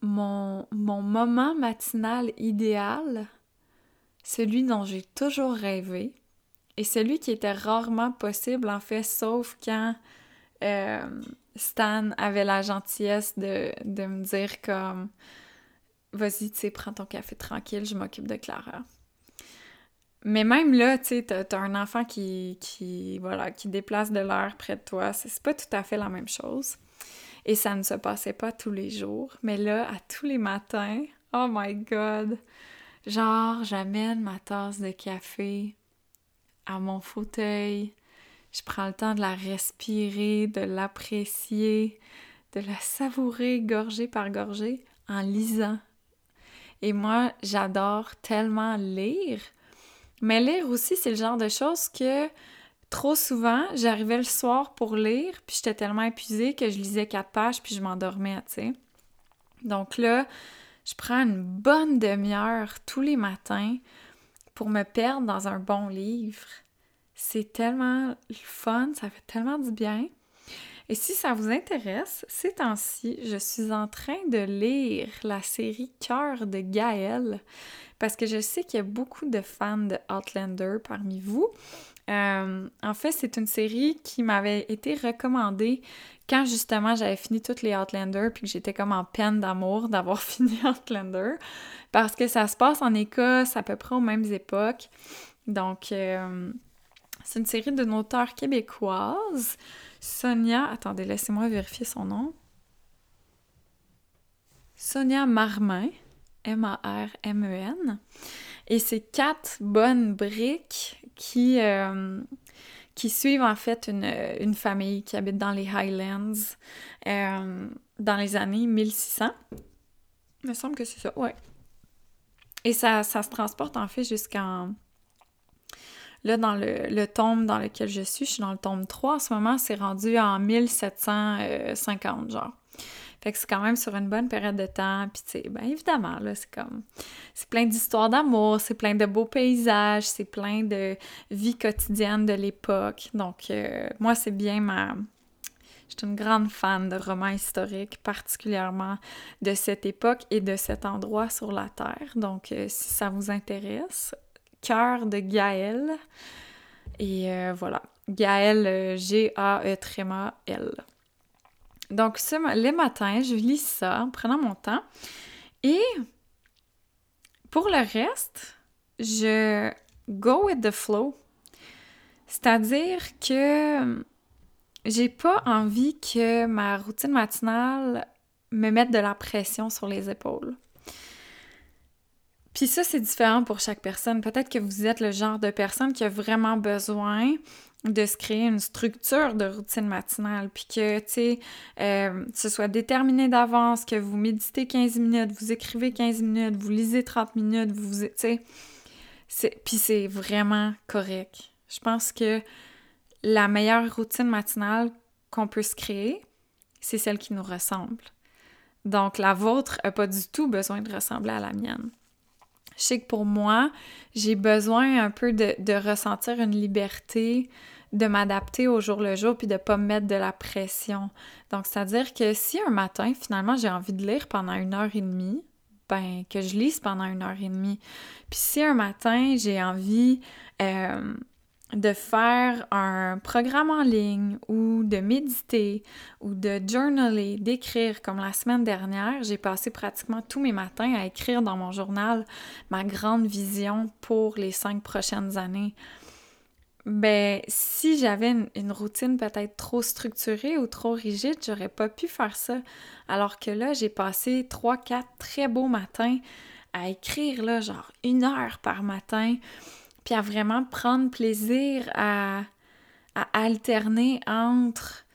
mon, mon moment matinal idéal, celui dont j'ai toujours rêvé, et celui qui était rarement possible, en fait, sauf quand euh, Stan avait la gentillesse de, me dire comme Vas-y, tu sais, prends ton café tranquille, je m'occupe de Clara. Mais même là, tu sais, t'as, un enfant qui, qui, voilà, qui déplace de l'air près de toi. C'est pas tout à fait la même chose. Et ça ne se passait pas tous les jours. Mais là, à tous les matins, oh my god! Genre, j'amène ma tasse de café à mon fauteuil. Je prends le temps de la respirer, de l'apprécier, de la savourer gorgée par gorgée en lisant. Et moi, j'adore tellement lire mais lire aussi, c'est le genre de choses que trop souvent, j'arrivais le soir pour lire, puis j'étais tellement épuisée que je lisais quatre pages, puis je m'endormais, tu sais. Donc là, je prends une bonne demi-heure tous les matins pour me perdre dans un bon livre. C'est tellement fun, ça fait tellement du bien. Et si ça vous intéresse, ces temps-ci, je suis en train de lire la série Cœur de Gaël parce que je sais qu'il y a beaucoup de fans de Outlander parmi vous. Euh, en fait, c'est une série qui m'avait été recommandée quand justement j'avais fini toutes les Outlander puis que j'étais comme en peine d'amour d'avoir fini Outlander parce que ça se passe en Écosse à peu près aux mêmes époques. Donc, euh, c'est une série d'une auteure québécoise, Sonia. Attendez, laissez-moi vérifier son nom. Sonia Marmin. M-A-R-M-E-N. Et c'est quatre bonnes briques qui, euh, qui suivent en fait une, famille qui habite dans les Highlands euh, dans les années 1600. Il me semble que c'est ça, ouais. et ça, ça se transporte en fait jusqu'en... Là, dans le, le, tome dans lequel je suis, je suis dans le tome 3 en ce moment, c'est rendu en 1750, genre. Fait que c'est quand même sur une bonne période de temps. Puis, tu sais, bien évidemment, là, c'est comme. C'est plein d'histoires d'amour, c'est plein de beaux paysages, c'est plein de vie quotidienne de l'époque. Donc, euh, moi, c'est bien ma. Je suis une grande fan de romans historiques, particulièrement de cette époque et de cet endroit sur la Terre. Donc, euh, si ça vous intéresse, Cœur de Gaël. Et euh, voilà, Gaël, G-A-E-L. Donc, les matins, je lis ça en prenant mon temps. Et pour le reste, je go with the flow. C'est-à-dire que j'ai pas envie que ma routine matinale me mette de la pression sur les épaules. Puis ça, c'est différent pour chaque personne. Peut-être que vous êtes le genre de personne qui a vraiment besoin de se créer une structure de routine matinale, puis que, tu sais, euh, ce soit déterminé d'avance, que vous méditez 15 minutes, vous écrivez 15 minutes, vous lisez 30 minutes, vous, tu sais, puis c'est vraiment correct. Je pense que la meilleure routine matinale qu'on peut se créer, c'est celle qui nous ressemble. Donc, la vôtre n'a pas du tout besoin de ressembler à la mienne. Je sais que pour moi, j'ai besoin un peu de, ressentir une liberté, de m'adapter au jour le jour, puis de pas me mettre de la pression. Donc, c'est-à-dire que si un matin, finalement, j'ai envie de lire pendant une heure et demie, ben, que je lise pendant une heure et demie. Puis si un matin, j'ai envie euh, de faire un programme en ligne ou de méditer ou de journaler, d'écrire comme la semaine dernière, j'ai passé pratiquement tous mes matins à écrire dans mon journal ma grande vision pour les cinq prochaines années. Ben, si j'avais une, routine peut-être trop structurée ou trop rigide, j'aurais pas pu faire ça. Alors que là, j'ai passé trois, quatre très beaux matins à écrire, là, genre une heure par matin puis à vraiment prendre plaisir à, à alterner entre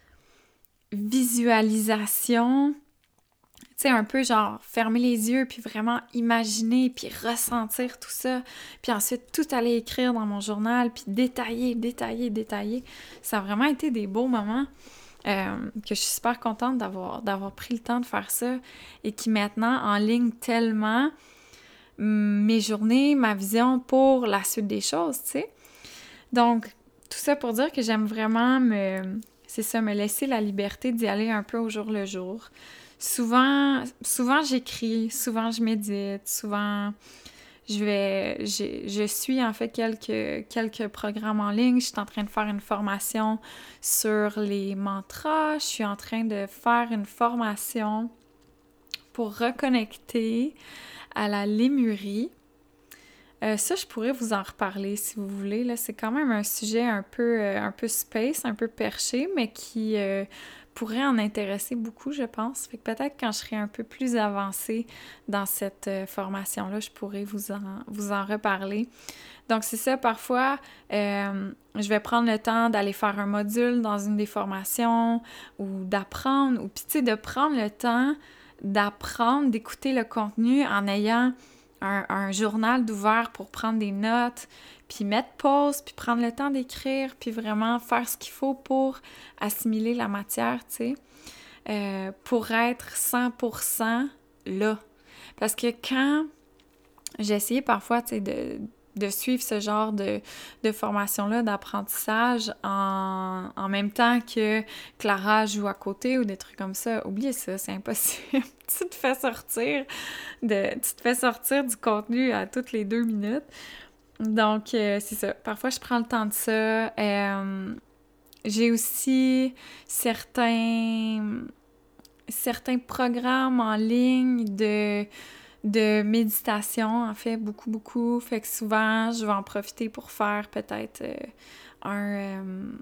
visualisation, tu sais, un peu genre fermer les yeux, puis vraiment imaginer, puis ressentir tout ça, puis ensuite tout aller écrire dans mon journal, puis détailler, détailler, détailler. Ça a vraiment été des beaux moments. Euh, que je suis super contente d'avoir, d'avoir pris le temps de faire ça et qui maintenant en ligne tellement mes journées, ma vision pour la suite des choses, tu sais. Donc, tout ça pour dire que j'aime vraiment me... C'est ça, me laisser la liberté d'y aller un peu au jour le jour. Souvent, souvent j'écris, souvent je médite, souvent je vais... Je suis en fait quelques, quelques programmes en ligne. Je suis en train de faire une formation sur les mantras. Je suis en train de faire une formation pour reconnecter à la lémurie. Euh, ça, je pourrais vous en reparler si vous voulez. Là, c'est quand même un sujet un peu, euh, un peu space, un peu perché, mais qui euh, pourrait en intéresser beaucoup, je pense. Fait que peut-être quand je serai un peu plus avancée dans cette formation-là, je pourrais vous en, vous en reparler. Donc, c'est ça, parfois, je vais prendre le temps d'aller faire un module dans une des formations ou d'apprendre, ou puis tu sais, de prendre le temps d'apprendre, d'écouter le contenu en ayant un, journal d'ouvert pour prendre des notes, puis mettre pause, puis prendre le temps d'écrire, puis vraiment faire ce qu'il faut pour assimiler la matière, tu sais, euh, pour être 100% là. Parce que quand j'ai essayé parfois, tu sais, de, de suivre ce genre de, formation-là, d'apprentissage en, même temps que Clara joue à côté ou des trucs comme ça. Oubliez ça, c'est impossible. tu te fais sortir de, tu te fais sortir du contenu à toutes les deux minutes. Donc, euh, c'est ça. Parfois, je prends le temps de ça. Euh, j'ai aussi certains, certains programmes en ligne de de méditation, en fait, beaucoup, beaucoup. Fait que souvent, je vais en profiter pour faire peut-être euh, un, euh,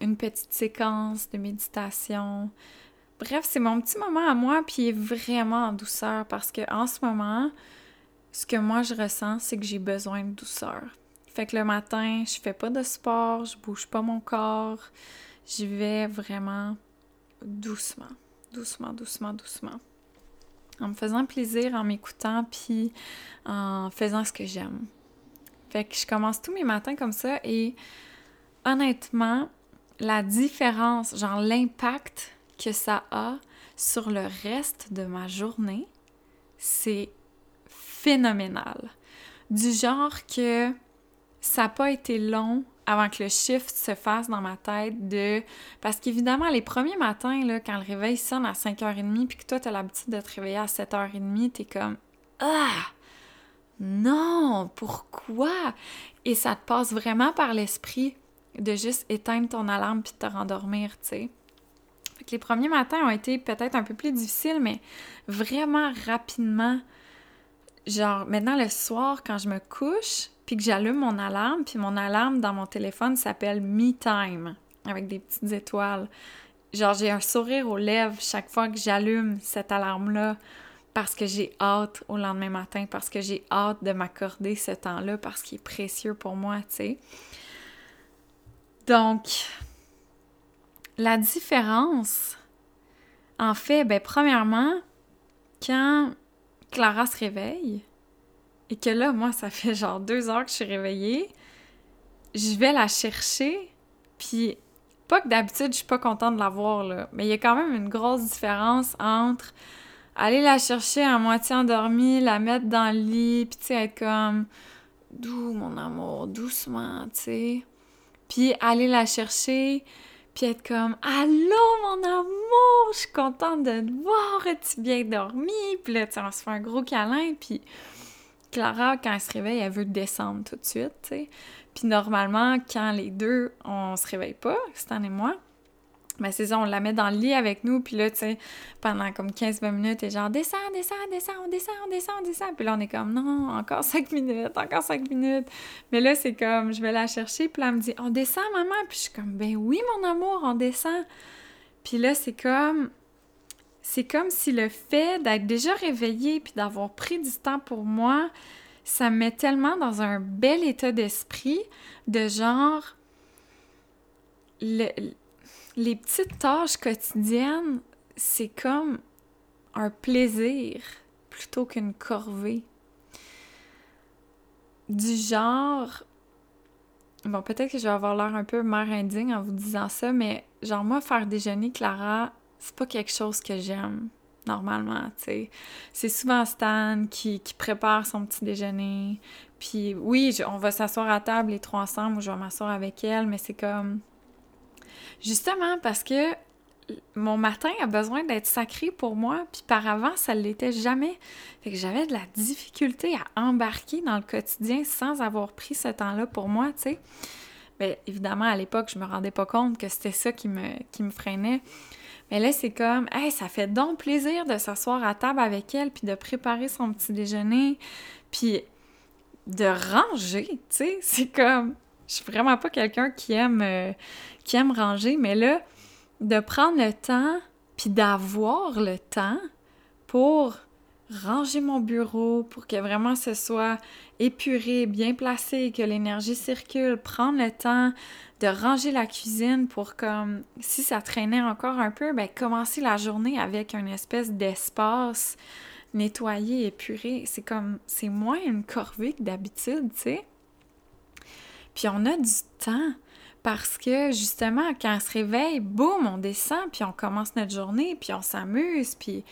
une petite séquence de méditation. Bref, c'est mon petit moment à moi, puis vraiment en douceur parce que en ce moment, ce que moi je ressens, c'est que j'ai besoin de douceur. Fait que le matin, je fais pas de sport, je bouge pas mon corps, j'y vais vraiment doucement, doucement, doucement, doucement. En me faisant plaisir, en m'écoutant, puis en faisant ce que j'aime. Fait que je commence tous mes matins comme ça et honnêtement, la différence, genre l'impact que ça a sur le reste de ma journée, c'est phénoménal. Du genre que ça n'a pas été long avant que le shift se fasse dans ma tête de... Parce qu'évidemment, les premiers matins, là, quand le réveil sonne à 5h30 puis que toi, tu as l'habitude de te réveiller à 7h30, t'es comme... Ah! Non! Pourquoi? Et ça te passe vraiment par l'esprit de juste éteindre ton alarme puis de te rendormir, tu sais. Fait que les premiers matins ont été peut-être un peu plus difficiles, mais vraiment rapidement. Genre, maintenant, le soir, quand je me couche, puis que j'allume mon alarme, puis mon alarme dans mon téléphone s'appelle Me Time, avec des petites étoiles. Genre, j'ai un sourire aux lèvres chaque fois que j'allume cette alarme-là parce que j'ai hâte au lendemain matin, parce que j'ai hâte de m'accorder ce temps-là, parce qu'il est précieux pour moi, tu sais. Donc, la différence, en fait, ben, premièrement, quand Clara se réveille, et que là, moi, ça fait genre deux heures que je suis réveillée, je vais la chercher, puis pas que d'habitude, je suis pas contente de la voir, là, mais il y a quand même une grosse différence entre aller la chercher à moitié endormie, la mettre dans le lit, puis tu être comme « Doux, mon amour, doucement », tu sais. Puis aller la chercher, puis être comme « Allô, mon amour, je suis contente de te voir, as-tu bien dormi? » Puis là, tu sais, on se fait un gros câlin, puis Clara, quand elle se réveille, elle veut descendre tout de suite. Puis normalement, quand les deux, on se réveille pas, Stan et moi, ben c'est ça, on la met dans le lit avec nous, puis là, tu sais, pendant comme 15-20 minutes, et genre, descends, descends, descends, on descend, on descend, on descend. Puis là, on est comme, non, encore 5 minutes, encore 5 minutes. Mais là, c'est comme, je vais la chercher, puis là, elle me dit, on descend, maman. Puis je suis comme, ben oui, mon amour, on descend. Puis là, c'est comme, c'est comme si le fait d'être déjà réveillée puis d'avoir pris du temps pour moi, ça me met tellement dans un bel état d'esprit de genre les petites tâches quotidiennes, c'est comme un plaisir plutôt qu'une corvée. Du genre Bon, peut-être que je vais avoir l'air un peu mère indigne en vous disant ça, mais genre moi faire déjeuner Clara c'est pas quelque chose que j'aime normalement, tu sais. C'est souvent Stan qui, prépare son petit déjeuner. Puis oui, on va s'asseoir à table les trois ensemble ou je vais m'asseoir avec elle, mais c'est comme... Justement parce que mon matin a besoin d'être sacré pour moi, puis par avant, ça ne l'était jamais. Fait que j'avais de la difficulté à embarquer dans le quotidien sans avoir pris ce temps-là pour moi, tu sais. Mais évidemment, à l'époque, je me rendais pas compte que c'était ça qui me, qui me freinait. Mais là, c'est comme, hey, ça fait donc plaisir de s'asseoir à table avec elle, puis de préparer son petit déjeuner, puis de ranger, tu sais. C'est comme, je suis vraiment pas quelqu'un qui aime, euh, qui aime ranger, mais là, de prendre le temps, puis d'avoir le temps pour ranger mon bureau pour que vraiment ce soit épuré, bien placé, que l'énergie circule, prendre le temps de ranger la cuisine pour comme si ça traînait encore un peu, ben commencer la journée avec une espèce d'espace nettoyé, épuré, c'est comme c'est moins une corvée que d'habitude, tu sais. Puis on a du temps parce que justement quand on se réveille, boum, on descend puis on commence notre journée, puis on s'amuse, puis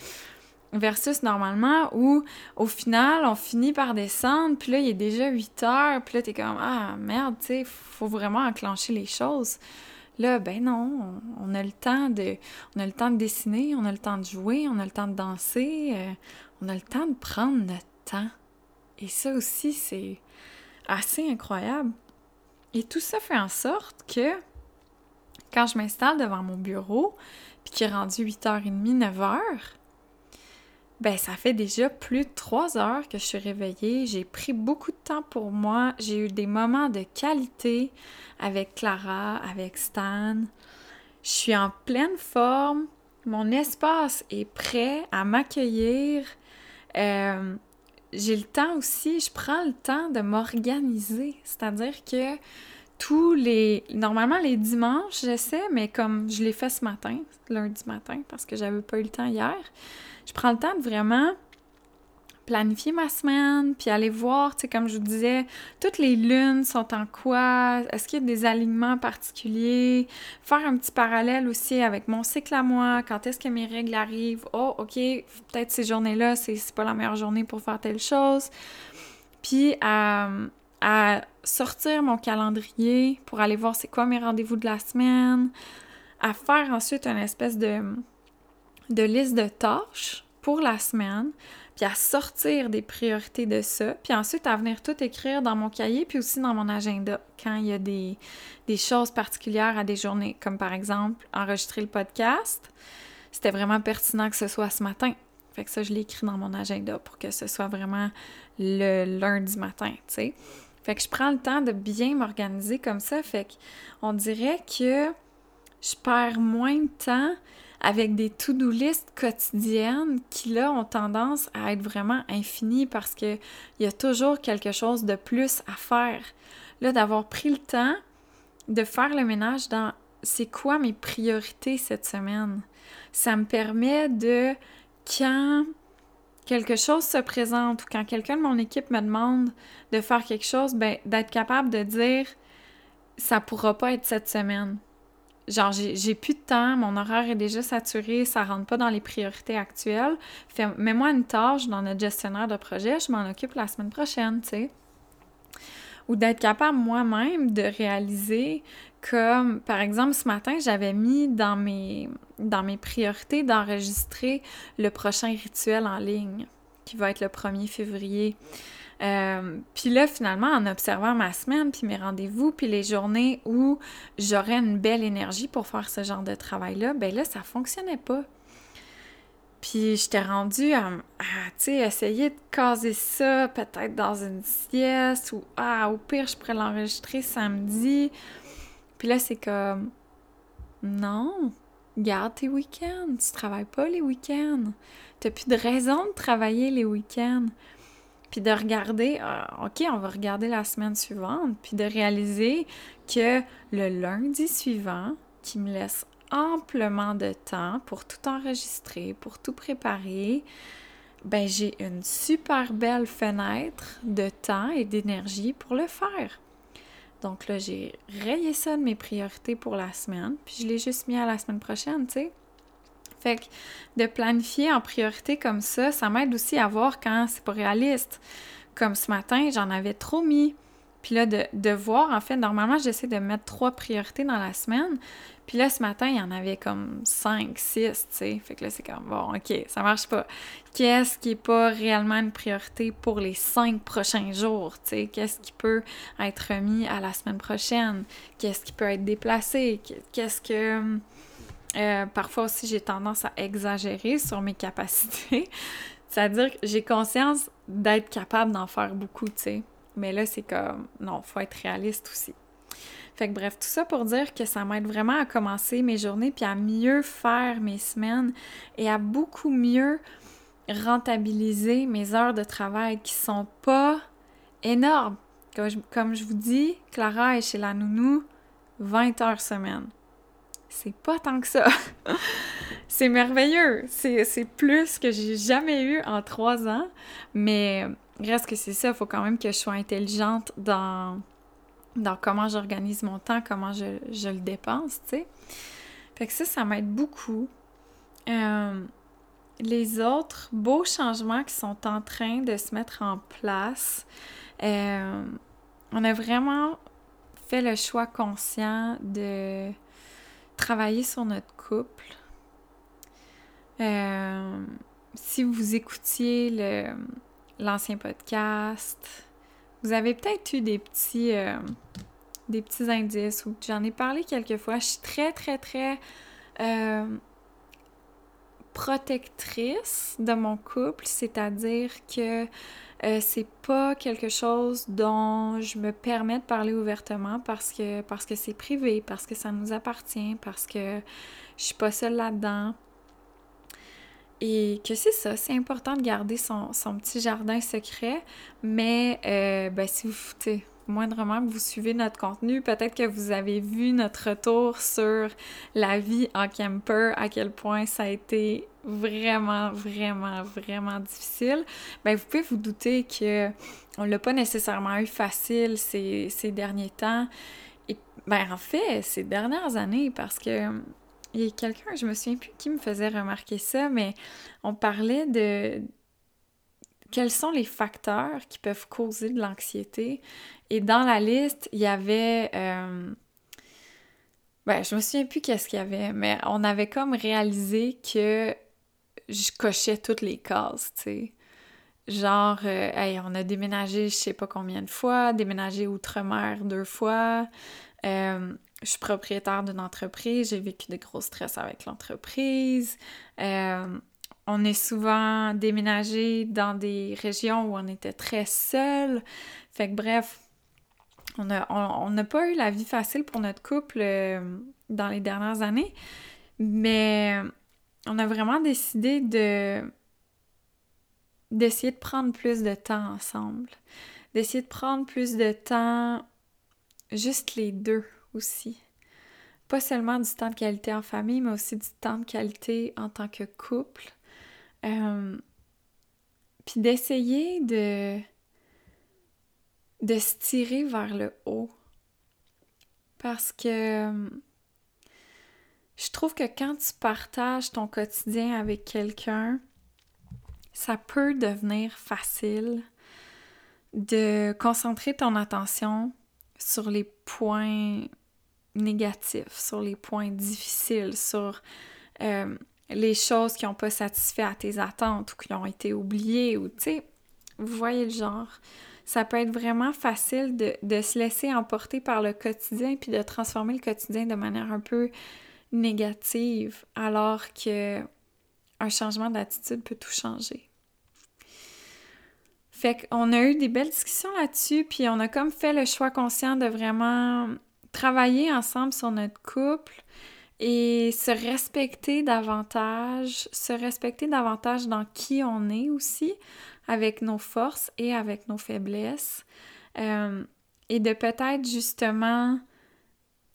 versus normalement où au final on finit par descendre puis là il est déjà 8 heures puis là t'es comme ah merde tu sais faut vraiment enclencher les choses là ben non on, a le temps de on a le temps de dessiner on a le temps de jouer on a le temps de danser euh, on a le temps de prendre notre temps. Et ça aussi c'est assez incroyable. Et tout ça fait en sorte que quand je m'installe devant mon bureau puis qu'il est rendu 8h30 9h ben, ça fait déjà plus de trois heures que je suis réveillée. J'ai pris beaucoup de temps pour moi. J'ai eu des moments de qualité avec Clara, avec Stan. Je suis en pleine forme. Mon espace est prêt à m'accueillir. Euh, j'ai le temps aussi, je prends le temps de m'organiser. C'est-à-dire que tous les. Normalement, les dimanches, j'essaie, mais comme je l'ai fait ce matin, lundi matin, parce que j'avais pas eu le temps hier, je prends le temps de vraiment planifier ma semaine, puis aller voir, tu sais, comme je vous disais, toutes les lunes sont en quoi, est-ce qu'il y a des alignements particuliers, faire un petit parallèle aussi avec mon cycle à moi, quand est-ce que mes règles arrivent, oh, ok, peut-être ces journées-là, c'est pas la meilleure journée pour faire telle chose, puis à, à sortir mon calendrier pour aller voir c'est quoi mes rendez-vous de la semaine, à faire ensuite une espèce de, de liste de tâches pour la semaine, puis à sortir des priorités de ça, puis ensuite à venir tout écrire dans mon cahier, puis aussi dans mon agenda quand il y a des, des choses particulières à des journées, comme par exemple enregistrer le podcast. C'était vraiment pertinent que ce soit ce matin. Fait que ça, je l'ai écrit dans mon agenda pour que ce soit vraiment le lundi matin, tu sais. Fait que je prends le temps de bien m'organiser comme ça. Fait qu'on dirait que je perds moins de temps avec des to-do list quotidiennes qui, là, ont tendance à être vraiment infinies parce qu'il y a toujours quelque chose de plus à faire. Là, d'avoir pris le temps de faire le ménage dans c'est quoi mes priorités cette semaine. Ça me permet de, quand quelque chose se présente ou quand quelqu'un de mon équipe me demande de faire quelque chose, ben, d'être capable de dire ça pourra pas être cette semaine. Genre, j'ai plus de temps, mon horaire est déjà saturé, ça rentre pas dans les priorités actuelles. mets-moi une tâche dans notre gestionnaire de projet, je m'en occupe la semaine prochaine, tu sais. Ou d'être capable moi-même de réaliser comme, par exemple, ce matin, j'avais mis dans mes, dans mes priorités d'enregistrer le prochain rituel en ligne, qui va être le 1er février. Euh, puis là, finalement, en observant ma semaine, puis mes rendez-vous, puis les journées où j'aurais une belle énergie pour faire ce genre de travail-là, ben là, ça fonctionnait pas. Puis j'étais rendue à, tu sais, essayer de caser ça peut-être dans une sieste ou, ah, au pire, je pourrais l'enregistrer samedi. Puis là, c'est comme, non, garde tes week-ends, tu travailles pas les week-ends. T'as plus de raison de travailler les week-ends puis de regarder, euh, OK, on va regarder la semaine suivante, puis de réaliser que le lundi suivant, qui me laisse amplement de temps pour tout enregistrer, pour tout préparer, ben j'ai une super belle fenêtre de temps et d'énergie pour le faire. Donc là, j'ai rayé ça de mes priorités pour la semaine, puis je l'ai juste mis à la semaine prochaine, tu sais. Fait que de planifier en priorité comme ça, ça m'aide aussi à voir quand c'est pas réaliste. Comme ce matin, j'en avais trop mis. Puis là, de, voir, en fait, normalement, j'essaie de mettre trois priorités dans la semaine. Puis là, ce matin, il y en avait comme cinq, six, tu sais. Fait que là, c'est comme, bon, OK, ça marche pas. Qu'est-ce qui est pas réellement une priorité pour les cinq prochains jours, tu sais? Qu'est-ce qui peut être remis à la semaine prochaine? Qu'est-ce qui peut être déplacé? Qu'est-ce que euh, parfois aussi, j'ai tendance à exagérer sur mes capacités. C'est-à-dire que j'ai conscience d'être capable d'en faire beaucoup, tu sais. Mais là, c'est comme, non, faut être réaliste aussi. Fait que bref, tout ça pour dire que ça m'aide vraiment à commencer mes journées puis à mieux faire mes semaines et à beaucoup mieux rentabiliser mes heures de travail qui sont pas énormes. Comme je, comme je vous dis, Clara est chez la nounou 20 heures semaine c'est pas tant que ça. c'est merveilleux. C'est plus que j'ai jamais eu en trois ans. Mais reste que c'est ça, il faut quand même que je sois intelligente dans, dans comment j'organise mon temps, comment je, le dépense, tu sais. Fait que ça, ça m'aide beaucoup. Euh, les autres beaux changements qui sont en train de se mettre en place, euh, on a vraiment fait le choix conscient de travailler sur notre couple. Euh, si vous écoutiez l'ancien podcast, vous avez peut-être eu des petits, euh, des petits indices ou j'en ai parlé quelques fois. Je suis très, très, très euh, protectrice de mon couple, c'est-à-dire que euh, c'est pas quelque chose dont je me permets de parler ouvertement parce que parce que c'est privé, parce que ça nous appartient, parce que je suis pas seule là-dedans. Et que c'est ça, c'est important de garder son, petit jardin secret, mais euh, ben, si vous, moindrement que vous suivez notre contenu, peut-être que vous avez vu notre retour sur la vie en camper, à quel point ça a été vraiment, vraiment, vraiment difficile, ben vous pouvez vous douter que on l'a pas nécessairement eu facile ces, derniers temps. Et ben en fait, ces dernières années, parce que il y a quelqu'un, je me souviens plus qui me faisait remarquer ça, mais on parlait de quels sont les facteurs qui peuvent causer de l'anxiété? Et dans la liste, il y avait... Euh... Ben, je me souviens plus qu'est-ce qu'il y avait, mais on avait comme réalisé que je cochais toutes les cases, tu sais. Genre, euh, hey, on a déménagé je sais pas combien de fois, déménagé outre-mer deux fois, euh, je suis propriétaire d'une entreprise, j'ai vécu de gros stress avec l'entreprise. Euh, on est souvent déménagé dans des régions où on était très seul. Fait que bref, on n'a on, pas eu la vie facile pour notre couple euh, dans les dernières années, mais on a vraiment décidé de d'essayer de prendre plus de temps ensemble, d'essayer de prendre plus de temps juste les deux aussi. Pas seulement du temps de qualité en famille, mais aussi du temps de qualité en tant que couple. Euh, puis d'essayer de, de se tirer vers le haut. Parce que je trouve que quand tu partages ton quotidien avec quelqu'un, ça peut devenir facile de concentrer ton attention sur les points négatifs, sur les points difficiles, sur euh, les choses qui n'ont pas satisfait à tes attentes ou qui ont été oubliées ou tu sais, vous voyez le genre. Ça peut être vraiment facile de, se laisser emporter par le quotidien puis de transformer le quotidien de manière un peu négative alors que un changement d'attitude peut tout changer. Fait qu'on a eu des belles discussions là-dessus, puis on a comme fait le choix conscient de vraiment travailler ensemble sur notre couple et se respecter davantage, se respecter davantage dans qui on est aussi, avec nos forces et avec nos faiblesses, euh, et de peut-être justement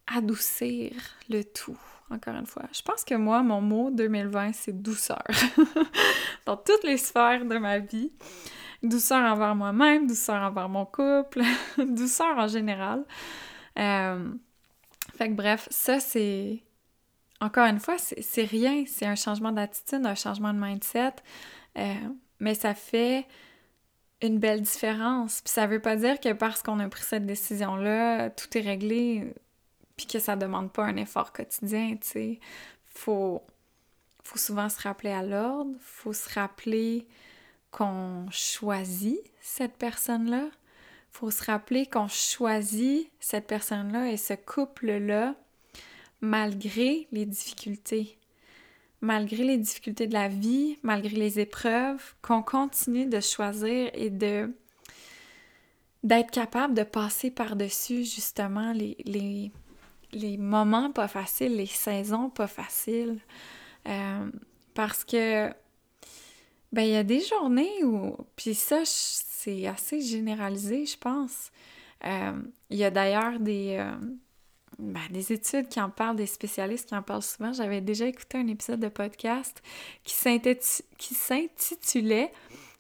adoucir le tout. Encore une fois, je pense que moi, mon mot 2020, c'est douceur dans toutes les sphères de ma vie douceur envers moi-même, douceur envers mon couple, douceur en général. Euh, fait que bref, ça c'est. Encore une fois, c'est rien, c'est un changement d'attitude, un changement de mindset, euh, mais ça fait une belle différence. Puis ça veut pas dire que parce qu'on a pris cette décision-là, tout est réglé, puis que ça demande pas un effort quotidien, tu sais. Faut, faut souvent se rappeler à l'ordre, faut se rappeler qu'on choisit cette personne-là. Faut se rappeler qu'on choisit cette personne-là et ce couple-là malgré les difficultés. Malgré les difficultés de la vie, malgré les épreuves, qu'on continue de choisir et de d'être capable de passer par-dessus justement les, moments pas faciles, les saisons pas faciles. Euh, parce que ben, il y a des journées où. Puis ça, c'est assez généralisé, je pense. Euh, il y a d'ailleurs des, euh, ben, des études qui en parlent, des spécialistes qui en parlent souvent. J'avais déjà écouté un épisode de podcast qui s'intitulait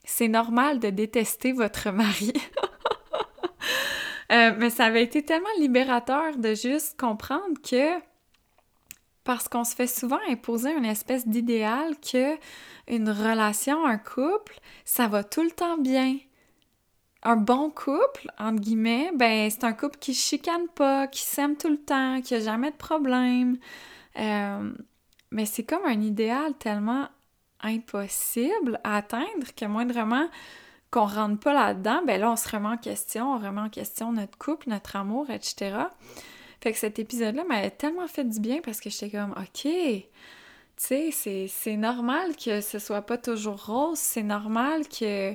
C'est normal de détester votre mari. Euh, mais ça avait été tellement libérateur de juste comprendre que parce qu'on se fait souvent imposer une espèce d'idéal que une relation, un couple, ça va tout le temps bien. Un bon couple, entre guillemets, ben c'est un couple qui chicane pas, qui s'aime tout le temps, qui a jamais de problème. Euh, mais c'est comme un idéal tellement impossible à atteindre que moindrement qu'on rentre pas là-dedans, ben là on se remet en question, on remet en question notre couple, notre amour, etc. Fait que cet épisode-là m'a tellement fait du bien parce que j'étais comme, OK, tu sais, c'est normal que ce soit pas toujours rose, c'est normal que,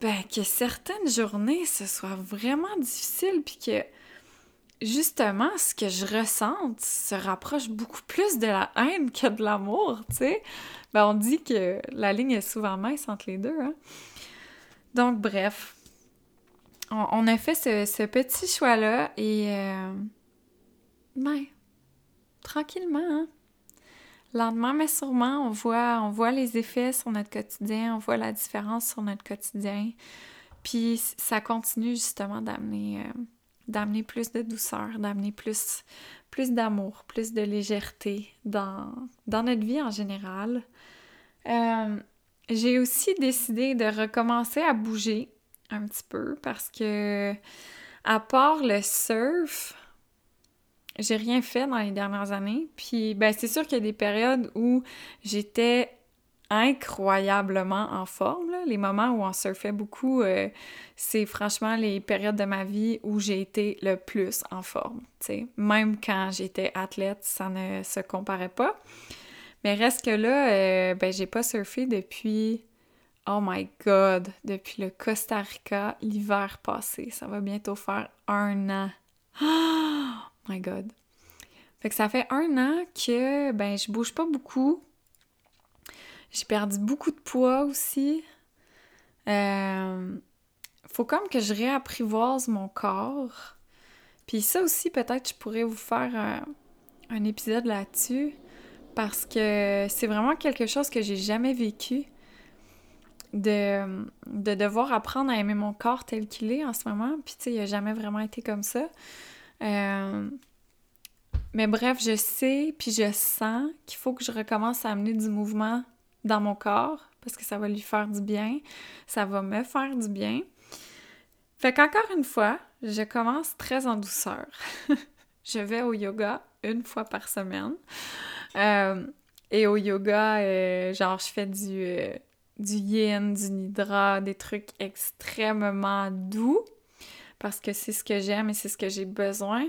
ben, que certaines journées, ce soit vraiment difficile, puis que, justement, ce que je ressente se rapproche beaucoup plus de la haine que de l'amour, tu sais. Ben, on dit que la ligne est souvent mince entre les deux, hein. Donc, bref, on, a fait ce, petit choix-là et. Euh, ben, tranquillement, hein? Lentement, mais sûrement, on voit, on voit les effets sur notre quotidien, on voit la différence sur notre quotidien. Puis ça continue justement d'amener euh, d'amener plus de douceur, d'amener plus, d'amour, plus de légèreté dans, dans notre vie en général. Euh, j'ai aussi décidé de recommencer à bouger un petit peu parce que, à part le surf, j'ai rien fait dans les dernières années. Puis, ben, c'est sûr qu'il y a des périodes où j'étais incroyablement en forme. Les moments où on surfait beaucoup, euh, c'est franchement les périodes de ma vie où j'ai été le plus en forme. sais. Même quand j'étais athlète, ça ne se comparait pas. Mais reste que là, euh, ben, j'ai pas surfé depuis, oh my god, depuis le Costa Rica l'hiver passé. Ça va bientôt faire un an. Oh my god. Fait que ça fait un an que, ben, je bouge pas beaucoup. J'ai perdu beaucoup de poids aussi. Euh, faut comme que je réapprivoise mon corps. Puis ça aussi, peut-être je pourrais vous faire un, un épisode là-dessus parce que c'est vraiment quelque chose que j'ai jamais vécu de, de devoir apprendre à aimer mon corps tel qu'il est en ce moment. Puis tu sais, il a jamais vraiment été comme ça. Euh, mais bref, je sais, puis je sens qu'il faut que je recommence à amener du mouvement dans mon corps parce que ça va lui faire du bien, ça va me faire du bien. Fait qu'encore une fois, je commence très en douceur. je vais au yoga une fois par semaine. Euh, et au yoga, euh, genre, je fais du, du yin, du nidra, des trucs extrêmement doux parce que c'est ce que j'aime et c'est ce que j'ai besoin.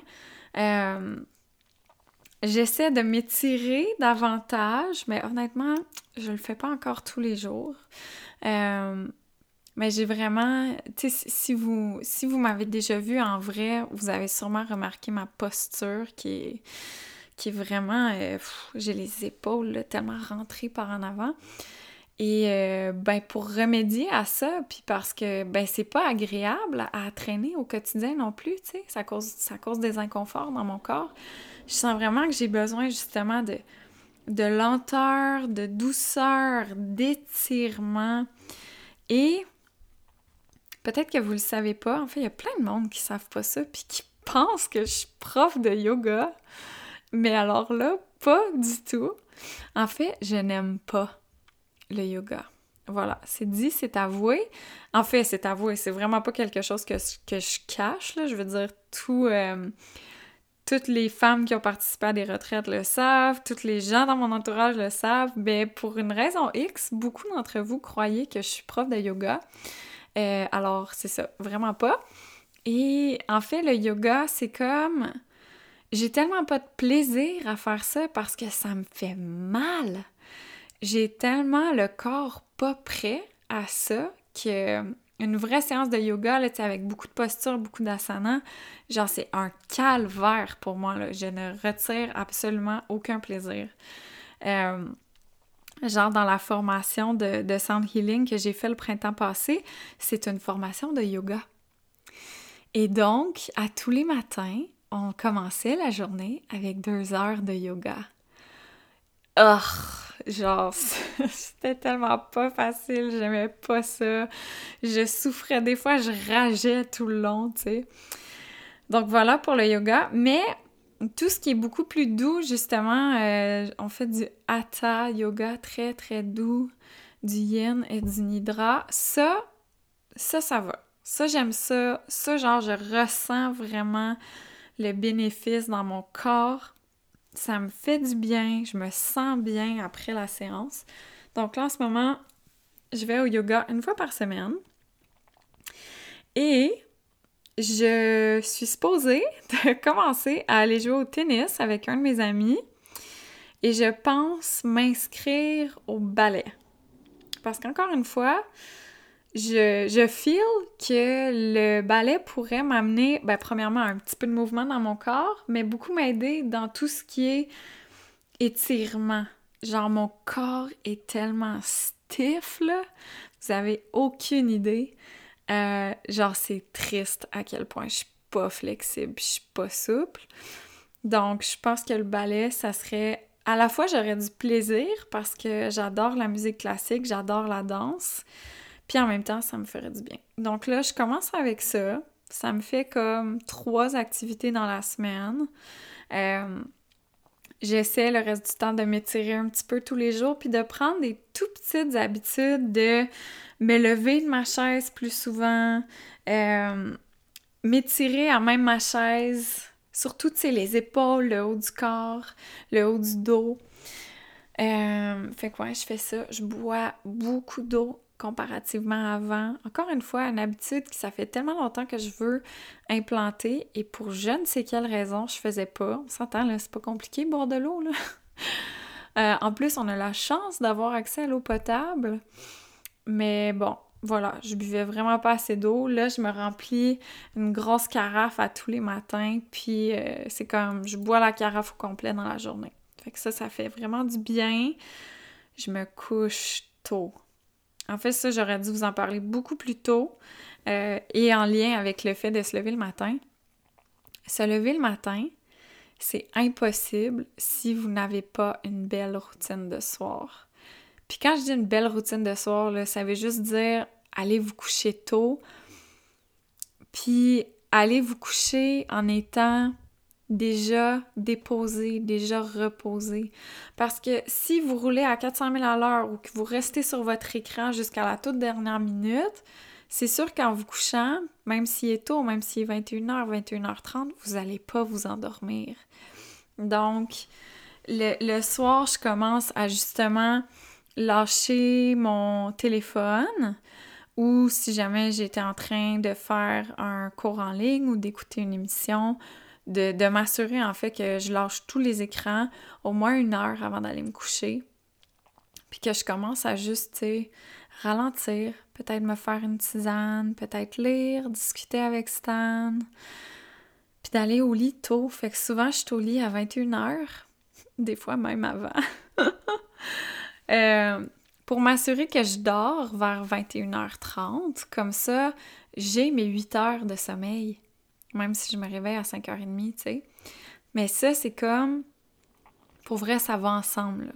J'essaie de m'étirer davantage, mais honnêtement, je le fais pas encore tous les jours. mais j'ai vraiment, tu sais, si vous, si vous m'avez déjà vu en vrai, vous avez sûrement remarqué ma posture qui est qui est vraiment... Euh, j'ai les épaules tellement rentrées par en avant. Et euh, ben pour remédier à ça, puis parce que ben c'est pas agréable à, traîner au quotidien non plus, tu sais, ça cause, ça cause des inconforts dans mon corps. Je sens vraiment que j'ai besoin justement de, de lenteur, de douceur, d'étirement. Et peut-être que vous le savez pas, en fait, il y a plein de monde qui savent pas ça, puis qui pensent que je suis prof de yoga. Mais alors là, pas du tout. En fait, je n'aime pas le yoga. Voilà, c'est dit, c'est avoué. En fait, c'est avoué, c'est vraiment pas quelque chose que, je cache. Je veux dire, tout, euh, toutes les femmes qui ont participé à des retraites le savent, tous les gens dans mon entourage le savent. Mais pour une raison X, beaucoup d'entre vous croyaient que je suis prof de yoga. Euh, alors, c'est ça, vraiment pas. Et en fait, le yoga, c'est comme j'ai tellement pas de plaisir à faire ça parce que ça me fait mal. J'ai tellement le corps pas prêt à ça que une vraie séance de yoga avec beaucoup de postures, beaucoup d'asana, genre c'est un calvaire pour moi. Là. Je ne retire absolument aucun plaisir. Euh, genre dans la formation de, de Sound Healing que j'ai fait le printemps passé, c'est une formation de yoga. Et donc, à tous les matins, on commençait la journée avec deux heures de yoga. Oh, genre, c'était tellement pas facile, j'aimais pas ça. Je souffrais, des fois, je rageais tout le long, tu sais. Donc voilà pour le yoga. Mais tout ce qui est beaucoup plus doux, justement, euh, on fait du hatha yoga très très doux, du yin et du nidra. Ça, ça, ça va. Ça, j'aime ça. Ça, genre, je ressens vraiment le bénéfice dans mon corps. Ça me fait du bien, je me sens bien après la séance. Donc là, en ce moment, je vais au yoga une fois par semaine. Et je suis supposée de commencer à aller jouer au tennis avec un de mes amis. Et je pense m'inscrire au ballet. Parce qu'encore une fois, je, je feel que le ballet pourrait m'amener, ben, premièrement, un petit peu de mouvement dans mon corps, mais beaucoup m'aider dans tout ce qui est étirement. Genre, mon corps est tellement stiff, là. Vous avez aucune idée. Euh, genre, c'est triste à quel point je suis pas flexible, je suis pas souple. Donc, je pense que le ballet, ça serait... À la fois, j'aurais du plaisir parce que j'adore la musique classique, j'adore la danse, puis en même temps, ça me ferait du bien. Donc là, je commence avec ça. Ça me fait comme trois activités dans la semaine. Euh, j'essaie le reste du temps de m'étirer un petit peu tous les jours, puis de prendre des tout petites habitudes de me lever de ma chaise plus souvent, euh, m'étirer à même ma chaise, surtout, tu les épaules, le haut du corps, le haut du dos. Euh, fait quoi, je fais ça. Je bois beaucoup d'eau comparativement avant. Encore une fois, une habitude qui ça fait tellement longtemps que je veux implanter et pour je ne sais quelle raison, je faisais pas. On s'entend, là, c'est pas compliqué boire de l'eau, là. Euh, en plus, on a la chance d'avoir accès à l'eau potable. Mais bon, voilà, je buvais vraiment pas assez d'eau. Là, je me remplis une grosse carafe à tous les matins, puis euh, c'est comme je bois la carafe au complet dans la journée. Fait que ça, ça fait vraiment du bien. Je me couche tôt. En fait, ça, j'aurais dû vous en parler beaucoup plus tôt euh, et en lien avec le fait de se lever le matin. Se lever le matin, c'est impossible si vous n'avez pas une belle routine de soir. Puis quand je dis une belle routine de soir, ça veut juste dire allez vous coucher tôt, puis allez vous coucher en étant déjà déposé, déjà reposé. Parce que si vous roulez à 400 000 à l'heure ou que vous restez sur votre écran jusqu'à la toute dernière minute, c'est sûr qu'en vous couchant, même s'il est tôt, même s'il est 21h, 21h30, vous n'allez pas vous endormir. Donc, le, le, soir, je commence à justement lâcher mon téléphone ou si jamais j'étais en train de faire un cours en ligne ou d'écouter une émission, de, m'assurer en fait que je lâche tous les écrans au moins une heure avant d'aller me coucher. Puis que je commence à juste, ralentir, peut-être me faire une tisane, peut-être lire, discuter avec Stan, puis d'aller au lit tôt. Fait que souvent, je suis au lit à 21h, des fois même avant. Euh, pour m'assurer que je dors vers 21h30, comme ça, j'ai mes 8 heures de sommeil même si je me réveille à 5h30, tu sais. Mais ça, c'est comme, pour vrai, ça va ensemble.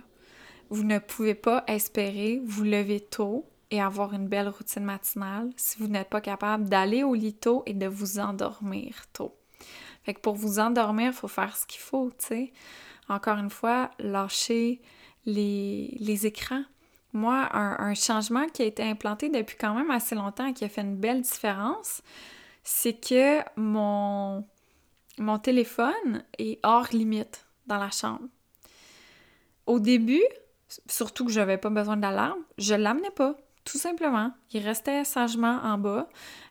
Vous ne pouvez pas espérer vous lever tôt et avoir une belle routine matinale si vous n'êtes pas capable d'aller au lit tôt et de vous endormir tôt. Fait que pour vous endormir, il faut faire ce qu'il faut, tu sais. Encore une fois, lâcher les, les écrans. Moi, un, un, changement qui a été implanté depuis quand même assez longtemps et qui a fait une belle différence, c'est que mon, mon téléphone est hors limite dans la chambre. Au début, surtout que je n'avais pas besoin d'alarme, je l'amenais pas, tout simplement. Il restait sagement en bas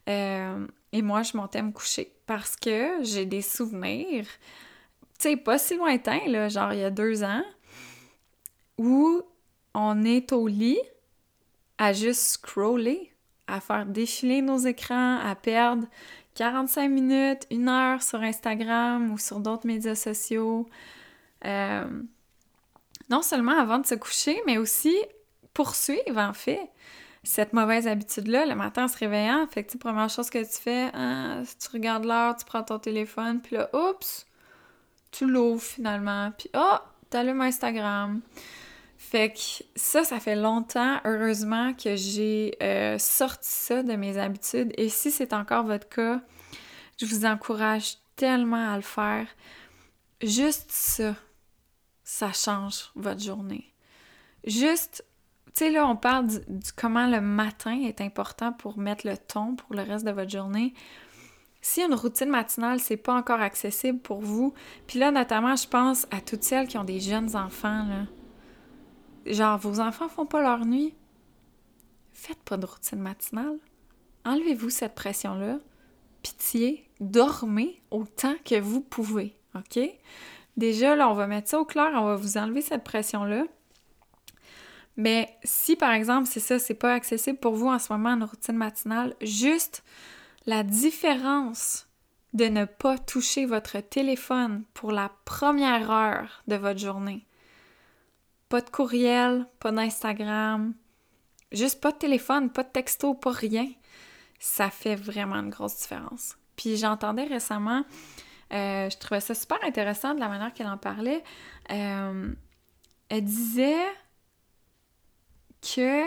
euh, et moi, je montais me coucher parce que j'ai des souvenirs, tu sais, pas si lointains, là, genre il y a deux ans, où on est au lit à juste scroller à faire défiler nos écrans, à perdre 45 minutes, une heure sur Instagram ou sur d'autres médias sociaux. Euh, non seulement avant de se coucher, mais aussi poursuivre en fait cette mauvaise habitude-là le matin en se réveillant. Fait que, première chose que tu fais, hein, tu regardes l'heure, tu prends ton téléphone, puis là, oups, tu l'ouvres finalement, puis oh, t'allumes Instagram. Fait que ça, ça fait longtemps, heureusement, que j'ai euh, sorti ça de mes habitudes. Et si c'est encore votre cas, je vous encourage tellement à le faire. Juste ça, ça change votre journée. Juste, tu sais, là, on parle du, comment le matin est important pour mettre le ton pour le reste de votre journée. Si une routine matinale, c'est pas encore accessible pour vous, puis là, notamment, je pense à toutes celles qui ont des jeunes enfants, là genre vos enfants font pas leur nuit, faites pas de routine matinale. Enlevez-vous cette pression-là. Pitié, dormez autant que vous pouvez, OK? Déjà, là, on va mettre ça au clair, on va vous enlever cette pression-là. Mais si, par exemple, c'est ça, c'est pas accessible pour vous en ce moment, une routine matinale, juste la différence de ne pas toucher votre téléphone pour la première heure de votre journée pas de courriel, pas d'Instagram, juste pas de téléphone, pas de texto, pas rien. ça fait vraiment une grosse différence. Puis j'entendais récemment, euh, je trouvais ça super intéressant de la manière qu'elle en parlait. Euh, elle disait que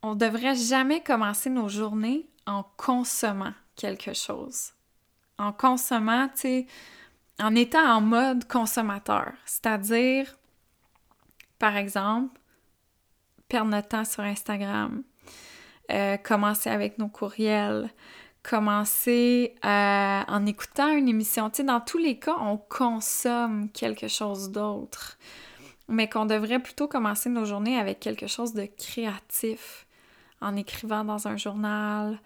on devrait jamais commencer nos journées en consommant quelque chose. En consommant, tu sais, en étant en mode consommateur. C'est-à-dire, par exemple, perdre notre temps sur Instagram, euh, commencer avec nos courriels, commencer euh, en écoutant une émission. Tu sais, dans tous les cas, on consomme quelque chose d'autre, mais qu'on devrait plutôt commencer nos journées avec quelque chose de créatif, en écrivant dans un journal,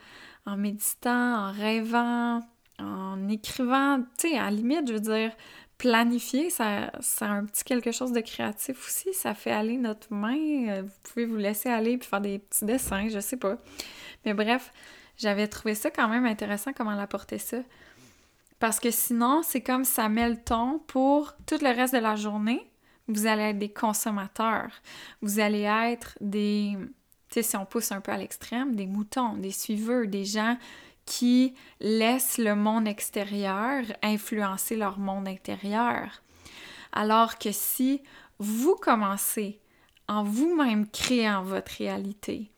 en méditant, en rêvant, en écrivant, tu sais, à la limite, je veux dire, planifier, ça, a un petit quelque chose de créatif aussi. Ça fait aller notre main. Euh, vous pouvez vous laisser aller puis faire des petits dessins, je sais pas. Mais bref, j'avais trouvé ça quand même intéressant comment l'apporter ça. Parce que sinon, c'est comme ça met le ton pour tout le reste de la journée. Vous allez être des consommateurs. Vous allez être des, tu sais, si on pousse un peu à l'extrême, des moutons, des suiveurs, des gens qui laissent le monde extérieur influencer leur monde intérieur. Alors que si vous commencez en vous-même créant votre réalité,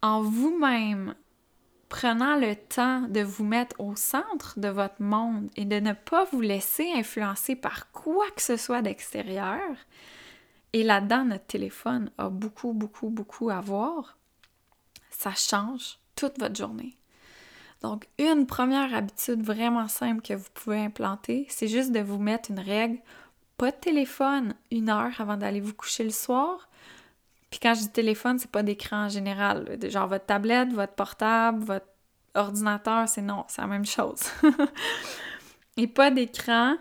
en vous-même prenant le temps de vous mettre au centre de votre monde et de ne pas vous laisser influencer par quoi que ce soit d'extérieur, et là-dedans, notre téléphone a beaucoup, beaucoup, beaucoup à voir, ça change toute votre journée. Donc, une première habitude vraiment simple que vous pouvez implanter, c'est juste de vous mettre une règle, pas de téléphone une heure avant d'aller vous coucher le soir. Puis quand je dis téléphone, c'est pas d'écran en général. Genre votre tablette, votre portable, votre ordinateur, c'est non, c'est la même chose. Et pas d'écran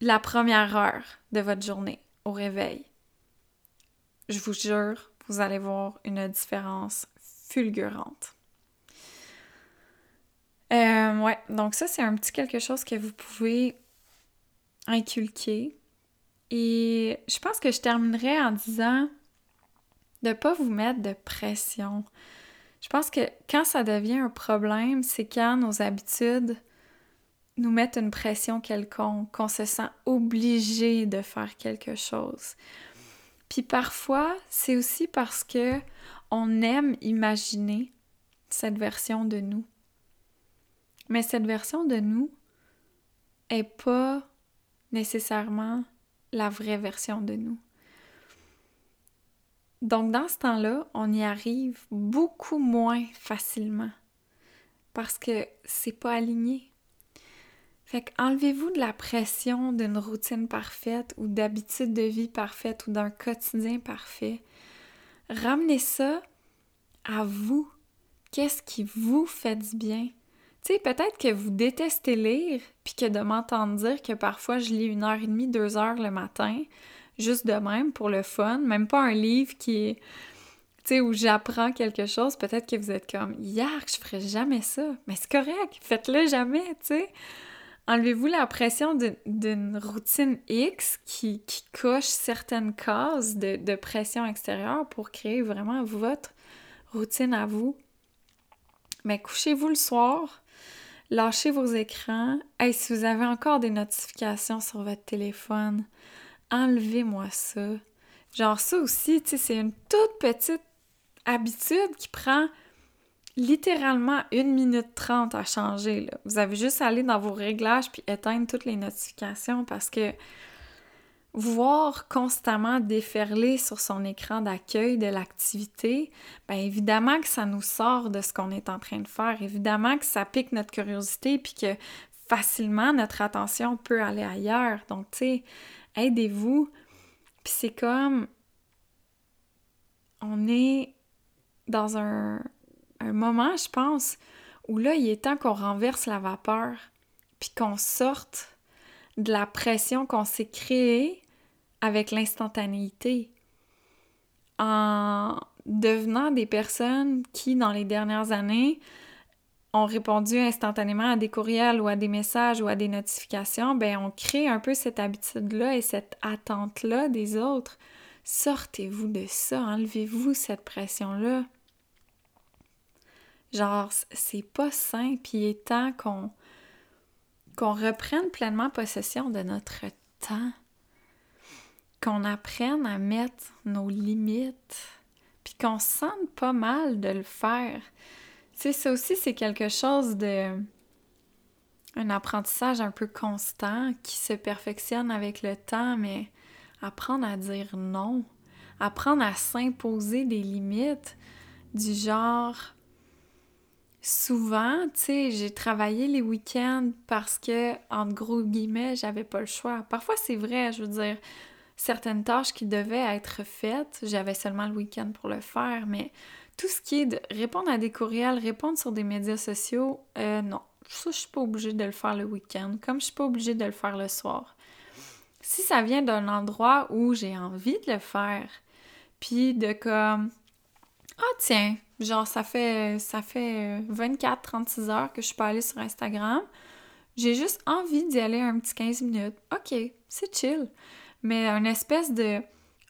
la première heure de votre journée au réveil. Je vous jure, vous allez voir une différence fulgurante. Euh, ouais, donc ça, c'est un petit quelque chose que vous pouvez inculquer. Et je pense que je terminerai en disant de ne pas vous mettre de pression. Je pense que quand ça devient un problème, c'est quand nos habitudes nous mettent une pression quelconque, qu'on se sent obligé de faire quelque chose. Puis parfois, c'est aussi parce que on aime imaginer cette version de nous. Mais cette version de nous est pas nécessairement la vraie version de nous. Donc dans ce temps-là, on y arrive beaucoup moins facilement parce que c'est pas aligné. Fait qu'enlevez-vous de la pression d'une routine parfaite ou d'habitude de vie parfaite ou d'un quotidien parfait. Ramenez ça à vous. Qu'est-ce qui vous fait du bien? Tu sais, peut-être que vous détestez lire, puis que de m'entendre dire que parfois je lis une heure et demie, deux heures le matin, juste de même, pour le fun, même pas un livre qui est, tu sais, où j'apprends quelque chose, peut-être que vous êtes comme, yark, je ferais jamais ça. Mais c'est correct, faites-le jamais, tu sais. Enlevez-vous la pression d'une routine X qui, coche certaines cases de, de pression extérieure pour créer vraiment votre routine à vous. Mais couchez-vous le soir, lâchez vos écrans. et si vous avez encore des notifications sur votre téléphone, enlevez-moi ça. Genre ça aussi, tu c'est une toute petite habitude qui prend littéralement une minute trente à changer. Vous avez juste à aller dans vos réglages puis éteindre toutes les notifications parce que voir constamment déferler sur son écran d'accueil de l'activité, bien évidemment que ça nous sort de ce qu'on est en train de faire, évidemment que ça pique notre curiosité puis que facilement notre attention peut aller ailleurs. Donc tu sais, aidez-vous. Puis c'est comme on est dans un, un moment, je pense, où là, il est temps qu'on renverse la vapeur, puis qu'on sorte de la pression qu'on s'est créée avec l'instantanéité, en devenant des personnes qui, dans les dernières années, ont répondu instantanément à des courriels ou à des messages ou à des notifications, ben on crée un peu cette habitude-là et cette attente-là des autres. Sortez-vous de ça, enlevez-vous cette pression-là. Genre, c'est pas sain, puis il est temps qu'on qu'on reprenne pleinement possession de notre temps, qu'on apprenne à mettre nos limites, puis qu'on se sente pas mal de le faire. Tu sais, ça aussi, c'est quelque chose de... un apprentissage un peu constant qui se perfectionne avec le temps, mais apprendre à dire non, apprendre à s'imposer des limites du genre souvent, tu sais, j'ai travaillé les week-ends parce que, en gros guillemets, j'avais pas le choix. Parfois, c'est vrai, je veux dire, certaines tâches qui devaient être faites, j'avais seulement le week-end pour le faire, mais tout ce qui est de répondre à des courriels, répondre sur des médias sociaux, euh, non. Ça, je suis pas obligée de le faire le week-end, comme je suis pas obligée de le faire le soir. Si ça vient d'un endroit où j'ai envie de le faire, puis de comme ah tiens, genre ça fait ça fait 24 36 heures que je suis pas allée sur Instagram. J'ai juste envie d'y aller un petit 15 minutes. OK, c'est chill. Mais une espèce de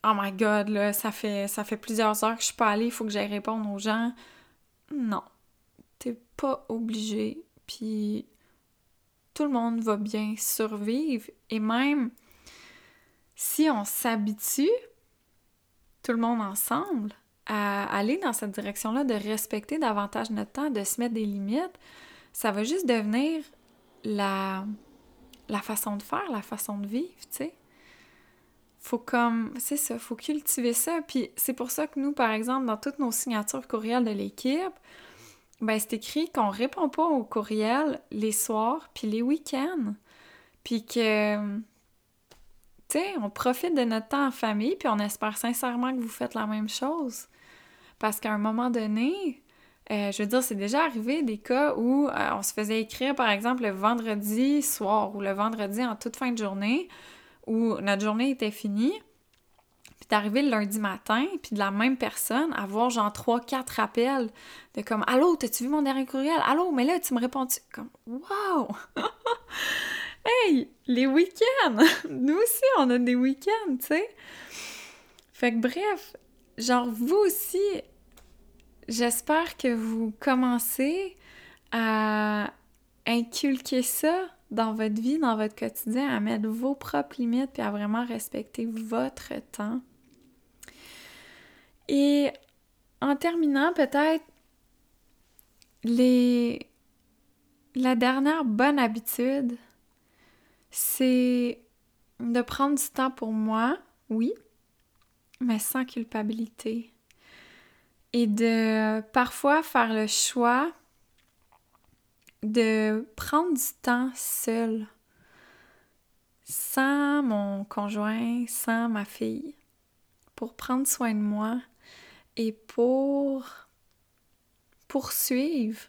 Oh my god, là, ça fait ça fait plusieurs heures que je suis pas allée, il faut que j'aille répondre aux gens. Non. T'es pas obligé. Puis tout le monde va bien survivre et même si on s'habitue tout le monde ensemble à aller dans cette direction-là, de respecter davantage notre temps, de se mettre des limites, ça va juste devenir la, la façon de faire, la façon de vivre, tu sais. Faut comme, c'est ça, faut cultiver ça. Puis c'est pour ça que nous, par exemple, dans toutes nos signatures courriels de l'équipe, ben c'est écrit qu'on répond pas aux courriels les soirs puis les week-ends. Puis que tu on profite de notre temps en famille, puis on espère sincèrement que vous faites la même chose. Parce qu'à un moment donné, euh, je veux dire, c'est déjà arrivé des cas où euh, on se faisait écrire, par exemple, le vendredi soir ou le vendredi en toute fin de journée, où notre journée était finie, puis d'arriver le lundi matin, puis de la même personne, avoir genre trois, quatre rappels de comme « Allô, t'as-tu vu mon dernier courriel? Allô, mais là, tu me réponds-tu? » Comme « Wow! » Hey, les week-ends! Nous aussi, on a des week-ends, tu sais. Fait que bref, genre vous aussi, j'espère que vous commencez à inculquer ça dans votre vie, dans votre quotidien, à mettre vos propres limites puis à vraiment respecter votre temps. Et en terminant, peut-être les la dernière bonne habitude c'est de prendre du temps pour moi, oui, mais sans culpabilité. Et de parfois faire le choix de prendre du temps seul, sans mon conjoint, sans ma fille, pour prendre soin de moi et pour poursuivre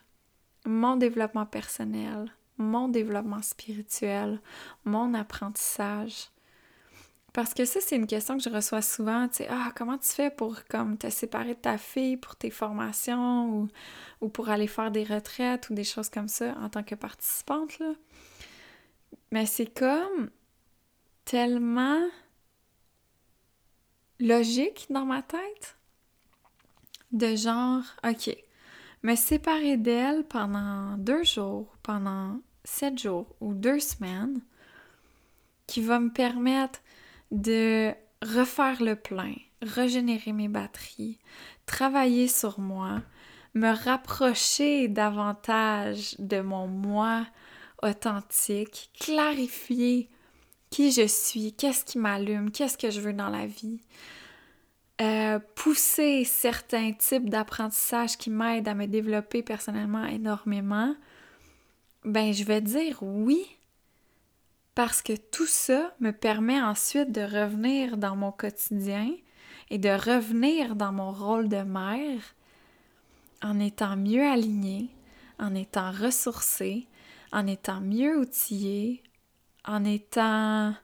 mon développement personnel, mon développement spirituel, mon apprentissage. Parce que ça, c'est une question que je reçois souvent, tu sais, ah, comment tu fais pour comme te séparer de ta fille pour tes formations ou, ou pour aller faire des retraites ou des choses comme ça en tant que participante, là? Mais c'est comme tellement logique dans ma tête de genre, OK, me séparer d'elle pendant deux jours, pendant sept jours ou deux semaines qui va me permettre de refaire le plein, régénérer mes batteries, travailler sur moi, me rapprocher davantage de mon moi authentique, clarifier qui je suis, qu'est-ce qui m'allume, qu'est-ce que je veux dans la vie, euh, pousser certains types d'apprentissage qui m'aident à me développer personnellement énormément, ben je vais dire oui parce que tout ça me permet ensuite de revenir dans mon quotidien et de revenir dans mon rôle de mère en étant mieux alignée, en étant ressourcée, en étant mieux outillée, en étant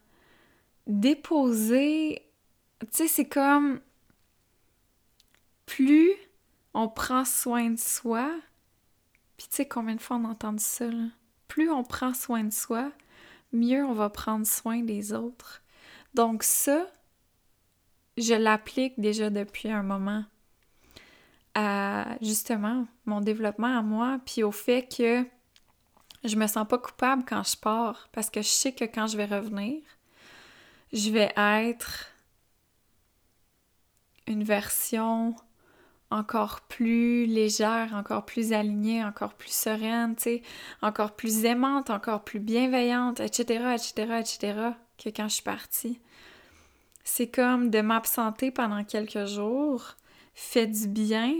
déposée. Tu sais, c'est comme plus on prend soin de soi, puis tu sais combien de fois on a entendu ça? Plus on prend soin de soi, mieux on va prendre soin des autres. Donc ça, je l'applique déjà depuis un moment. à justement mon développement à moi, puis au fait que je me sens pas coupable quand je pars parce que je sais que quand je vais revenir, je vais être une version encore plus légère, encore plus alignée, encore plus sereine, encore plus aimante, encore plus bienveillante, etc., etc., etc., que quand je suis partie. C'est comme de m'absenter pendant quelques jours fait du bien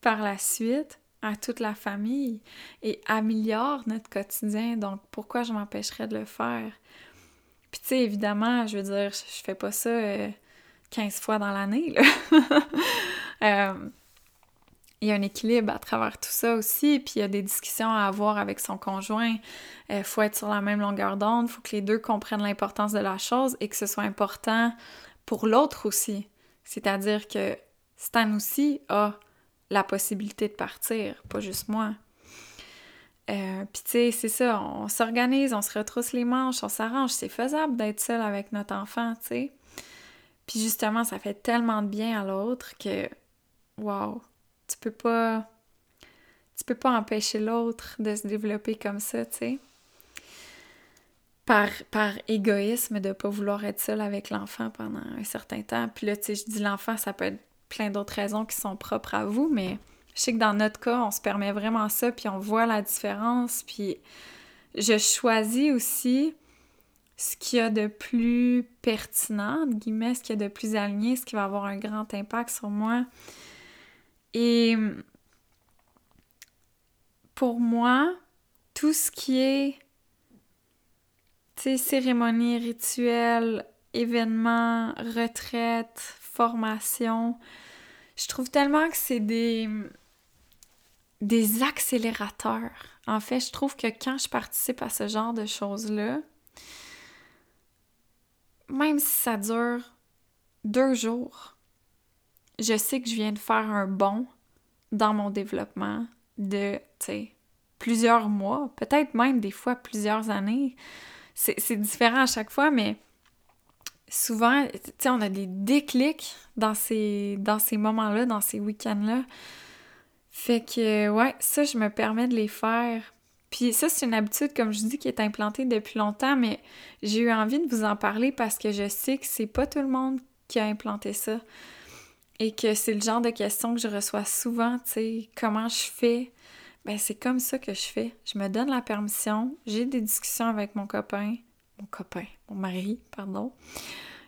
par la suite à toute la famille et améliore notre quotidien. Donc, pourquoi je m'empêcherais de le faire? Puis, tu sais, évidemment, je veux dire, je fais pas ça 15 euh, fois dans l'année. Euh, il y a un équilibre à travers tout ça aussi, puis il y a des discussions à avoir avec son conjoint. Il euh, faut être sur la même longueur d'onde, il faut que les deux comprennent l'importance de la chose et que ce soit important pour l'autre aussi. C'est-à-dire que Stan aussi a la possibilité de partir, pas juste moi. Euh, Puis tu sais, c'est ça, on s'organise, on se retrousse les manches, on s'arrange, c'est faisable d'être seul avec notre enfant, tu sais. Puis justement, ça fait tellement de bien à l'autre que, wow, tu peux pas, peux pas empêcher l'autre de se développer comme ça, tu sais. Par, par égoïsme de pas vouloir être seul avec l'enfant pendant un certain temps. Puis là, tu sais, je dis l'enfant, ça peut être plein d'autres raisons qui sont propres à vous, mais je sais que dans notre cas, on se permet vraiment ça, puis on voit la différence, puis je choisis aussi ce qu'il y a de plus pertinent, entre guillemets, ce qu'il y a de plus aligné, ce qui va avoir un grand impact sur moi. Et pour moi, tout ce qui est, tu cérémonie, rituel, événements, retraite, formation, je trouve tellement que c'est des, des accélérateurs. En fait, je trouve que quand je participe à ce genre de choses-là, même si ça dure deux jours, je sais que je viens de faire un bond dans mon développement de, plusieurs mois, peut-être même des fois plusieurs années. C'est différent à chaque fois, mais souvent, tu sais, on a des déclics dans ces, dans ces moments-là, dans ces week-ends-là. Fait que, ouais, ça, je me permets de les faire. Puis ça, c'est une habitude, comme je dis, qui est implantée depuis longtemps, mais j'ai eu envie de vous en parler parce que je sais que c'est pas tout le monde qui a implanté ça. Et que c'est le genre de questions que je reçois souvent, tu sais, comment je fais? Ben, c'est comme ça que je fais. Je me donne la permission, j'ai des discussions avec mon copain, mon copain, mon mari, pardon.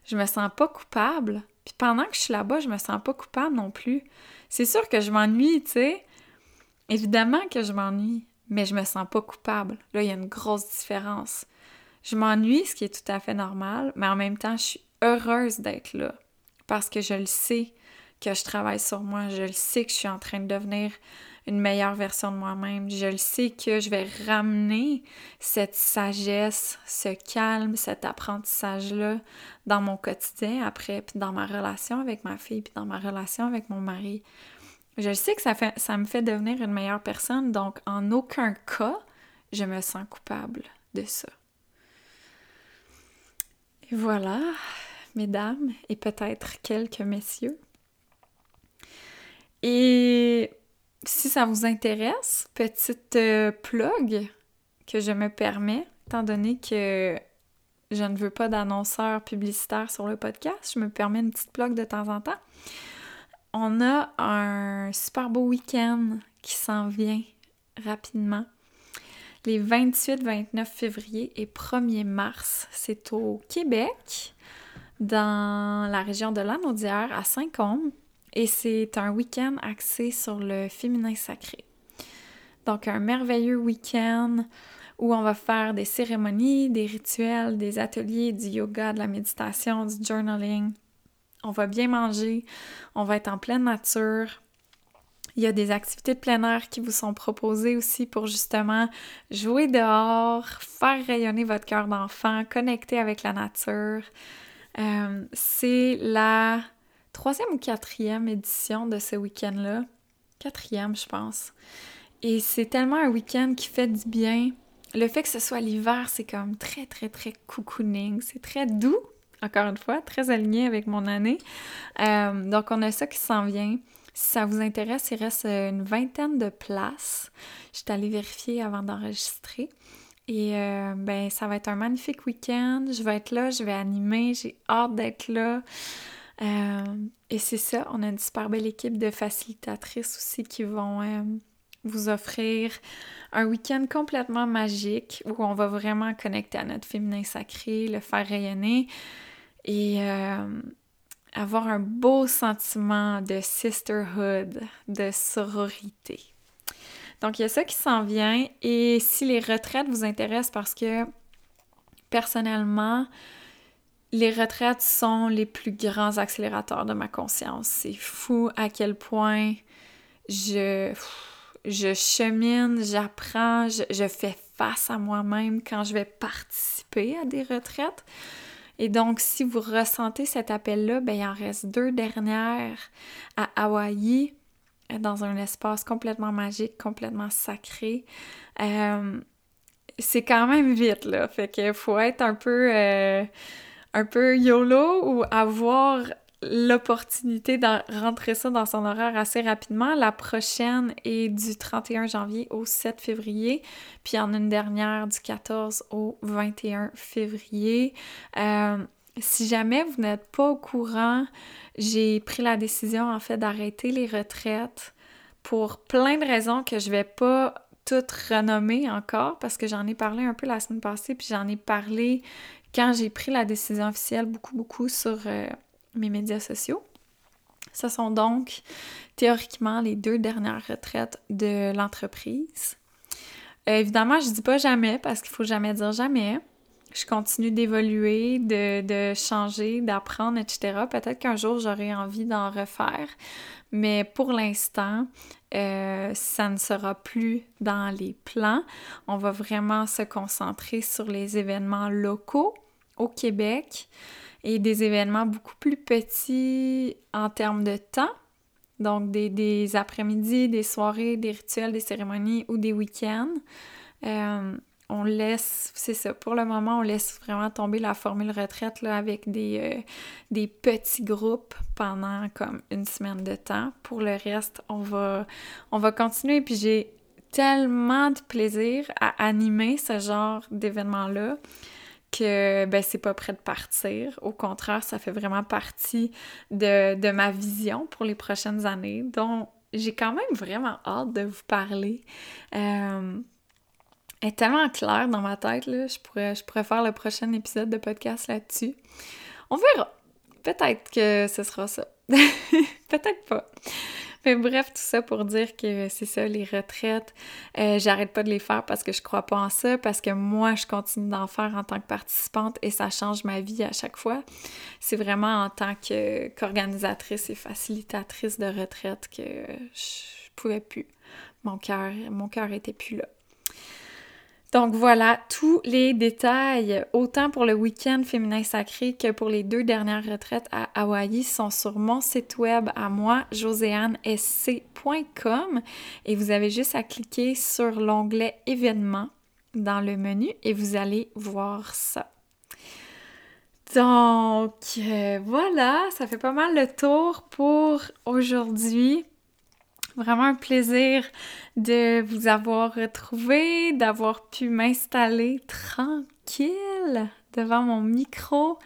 Je me sens pas coupable. Puis pendant que je suis là-bas, je me sens pas coupable non plus. C'est sûr que je m'ennuie, tu sais. Évidemment que je m'ennuie, mais je me sens pas coupable. Là, il y a une grosse différence. Je m'ennuie, ce qui est tout à fait normal, mais en même temps, je suis heureuse d'être là parce que je le sais que je travaille sur moi, je le sais que je suis en train de devenir une meilleure version de moi-même. Je le sais que je vais ramener cette sagesse, ce calme, cet apprentissage-là dans mon quotidien après, puis dans ma relation avec ma fille, puis dans ma relation avec mon mari. Je sais que ça, fait, ça me fait devenir une meilleure personne, donc en aucun cas, je me sens coupable de ça. Et voilà, mesdames et peut-être quelques messieurs. Et si ça vous intéresse, petite euh, plug que je me permets, étant donné que je ne veux pas d'annonceur publicitaire sur le podcast, je me permets une petite plug de temps en temps. On a un super beau week-end qui s'en vient rapidement. Les 28, 29 février et 1er mars, c'est au Québec, dans la région de Lanaudière, à Saint-Côme. Et c'est un week-end axé sur le féminin sacré. Donc un merveilleux week-end où on va faire des cérémonies, des rituels, des ateliers, du yoga, de la méditation, du journaling. On va bien manger, on va être en pleine nature. Il y a des activités de plein air qui vous sont proposées aussi pour justement jouer dehors, faire rayonner votre cœur d'enfant, connecter avec la nature. Euh, c'est la troisième ou quatrième édition de ce week-end-là. Quatrième, je pense. Et c'est tellement un week-end qui fait du bien. Le fait que ce soit l'hiver, c'est comme très, très, très cocooning. C'est très doux, encore une fois, très aligné avec mon année. Euh, donc, on a ça qui s'en vient. Si ça vous intéresse, il reste une vingtaine de places. Je suis allée vérifier avant d'enregistrer. Et euh, ben, ça va être un magnifique week-end. Je vais être là, je vais animer, j'ai hâte d'être là. Euh, et c'est ça, on a une super belle équipe de facilitatrices aussi qui vont euh, vous offrir un week-end complètement magique où on va vraiment connecter à notre féminin sacré, le faire rayonner et avoir un beau sentiment de sisterhood, de sororité. Donc, il y a ça qui s'en vient. Et si les retraites vous intéressent, parce que personnellement, les retraites sont les plus grands accélérateurs de ma conscience. C'est fou à quel point je, je chemine, j'apprends, je, je, fais face à moi-même quand je vais participer à des retraites. Et donc, si vous ressentez cet appel-là, ben, il en reste deux dernières à Hawaï dans un espace complètement magique, complètement sacré. Euh, c'est quand même vite, là. Fait qu'il faut être un peu, euh, un peu YOLO ou avoir l'opportunité de rentrer ça dans son horaire assez rapidement. La prochaine est du 31 janvier au 7 février, puis en une dernière du 14 au 21 février. Euh, si jamais vous n'êtes pas au courant, j'ai pris la décision en fait d'arrêter les retraites pour plein de raisons que je vais pas toutes renommer encore parce que j'en ai parlé un peu la semaine passée puis j'en ai parlé quand j'ai pris la décision officielle beaucoup beaucoup sur euh, mes médias sociaux. Ce sont donc théoriquement les deux dernières retraites de l'entreprise. Euh, évidemment, je dis pas jamais parce qu'il faut jamais dire jamais je continue d'évoluer, de, changer, d'apprendre, etc. Peut-être qu'un jour, j'aurai envie d'en refaire, mais pour l'instant, euh, ça ne sera plus dans les plans. On va vraiment se concentrer sur les événements locaux au Québec et des événements beaucoup plus petits en termes de temps. Donc des, après-midi, des soirées, des rituels, des cérémonies ou des week-ends. Euh, on laisse, c'est ça, pour le moment, on laisse vraiment tomber la formule retraite là, avec des, euh, des petits groupes pendant comme une semaine de temps. Pour le reste, on va, on va continuer. Puis j'ai tellement de plaisir à animer ce genre d'événement-là que ben, c'est pas prêt de partir. Au contraire, ça fait vraiment partie de, de ma vision pour les prochaines années. Donc, j'ai quand même vraiment hâte de vous parler. Euh, est tellement claire dans ma tête, là. Je pourrais, je pourrais faire le prochain épisode de podcast là-dessus. On verra. Peut-être que ce sera ça. Peut-être pas. Mais bref, tout ça pour dire que c'est ça, les retraites, euh, j'arrête pas de les faire parce que je crois pas en ça, parce que moi, je continue d'en faire en tant que participante et ça change ma vie à chaque fois. C'est vraiment en tant qu'organisatrice et facilitatrice de retraite que je pouvais plus. Mon cœur, mon était plus là. Donc voilà, tous les détails, autant pour le week-end féminin sacré que pour les deux dernières retraites à Hawaï, sont sur mon site web à moi, joséannesc.com et vous avez juste à cliquer sur l'onglet événements dans le menu et vous allez voir ça. Donc euh, voilà, ça fait pas mal le tour pour aujourd'hui. Vraiment un plaisir de vous avoir retrouvé, d'avoir pu m'installer tranquille devant mon micro.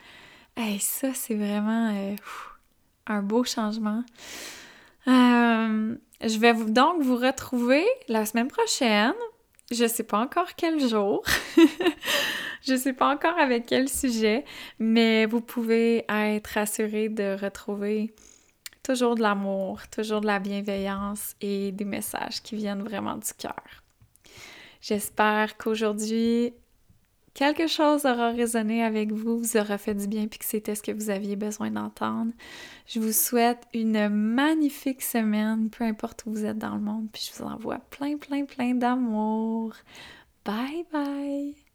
Et ça, c'est vraiment euh, un beau changement. Euh, je vais donc vous retrouver la semaine prochaine. Je sais pas encore quel jour. je sais pas encore avec quel sujet, mais vous pouvez être assuré de retrouver toujours de l'amour, toujours de la bienveillance et des messages qui viennent vraiment du cœur. J'espère qu'aujourd'hui, quelque chose aura résonné avec vous, vous aura fait du bien, puis que c'était ce que vous aviez besoin d'entendre. Je vous souhaite une magnifique semaine, peu importe où vous êtes dans le monde, puis je vous envoie plein, plein, plein d'amour. Bye bye!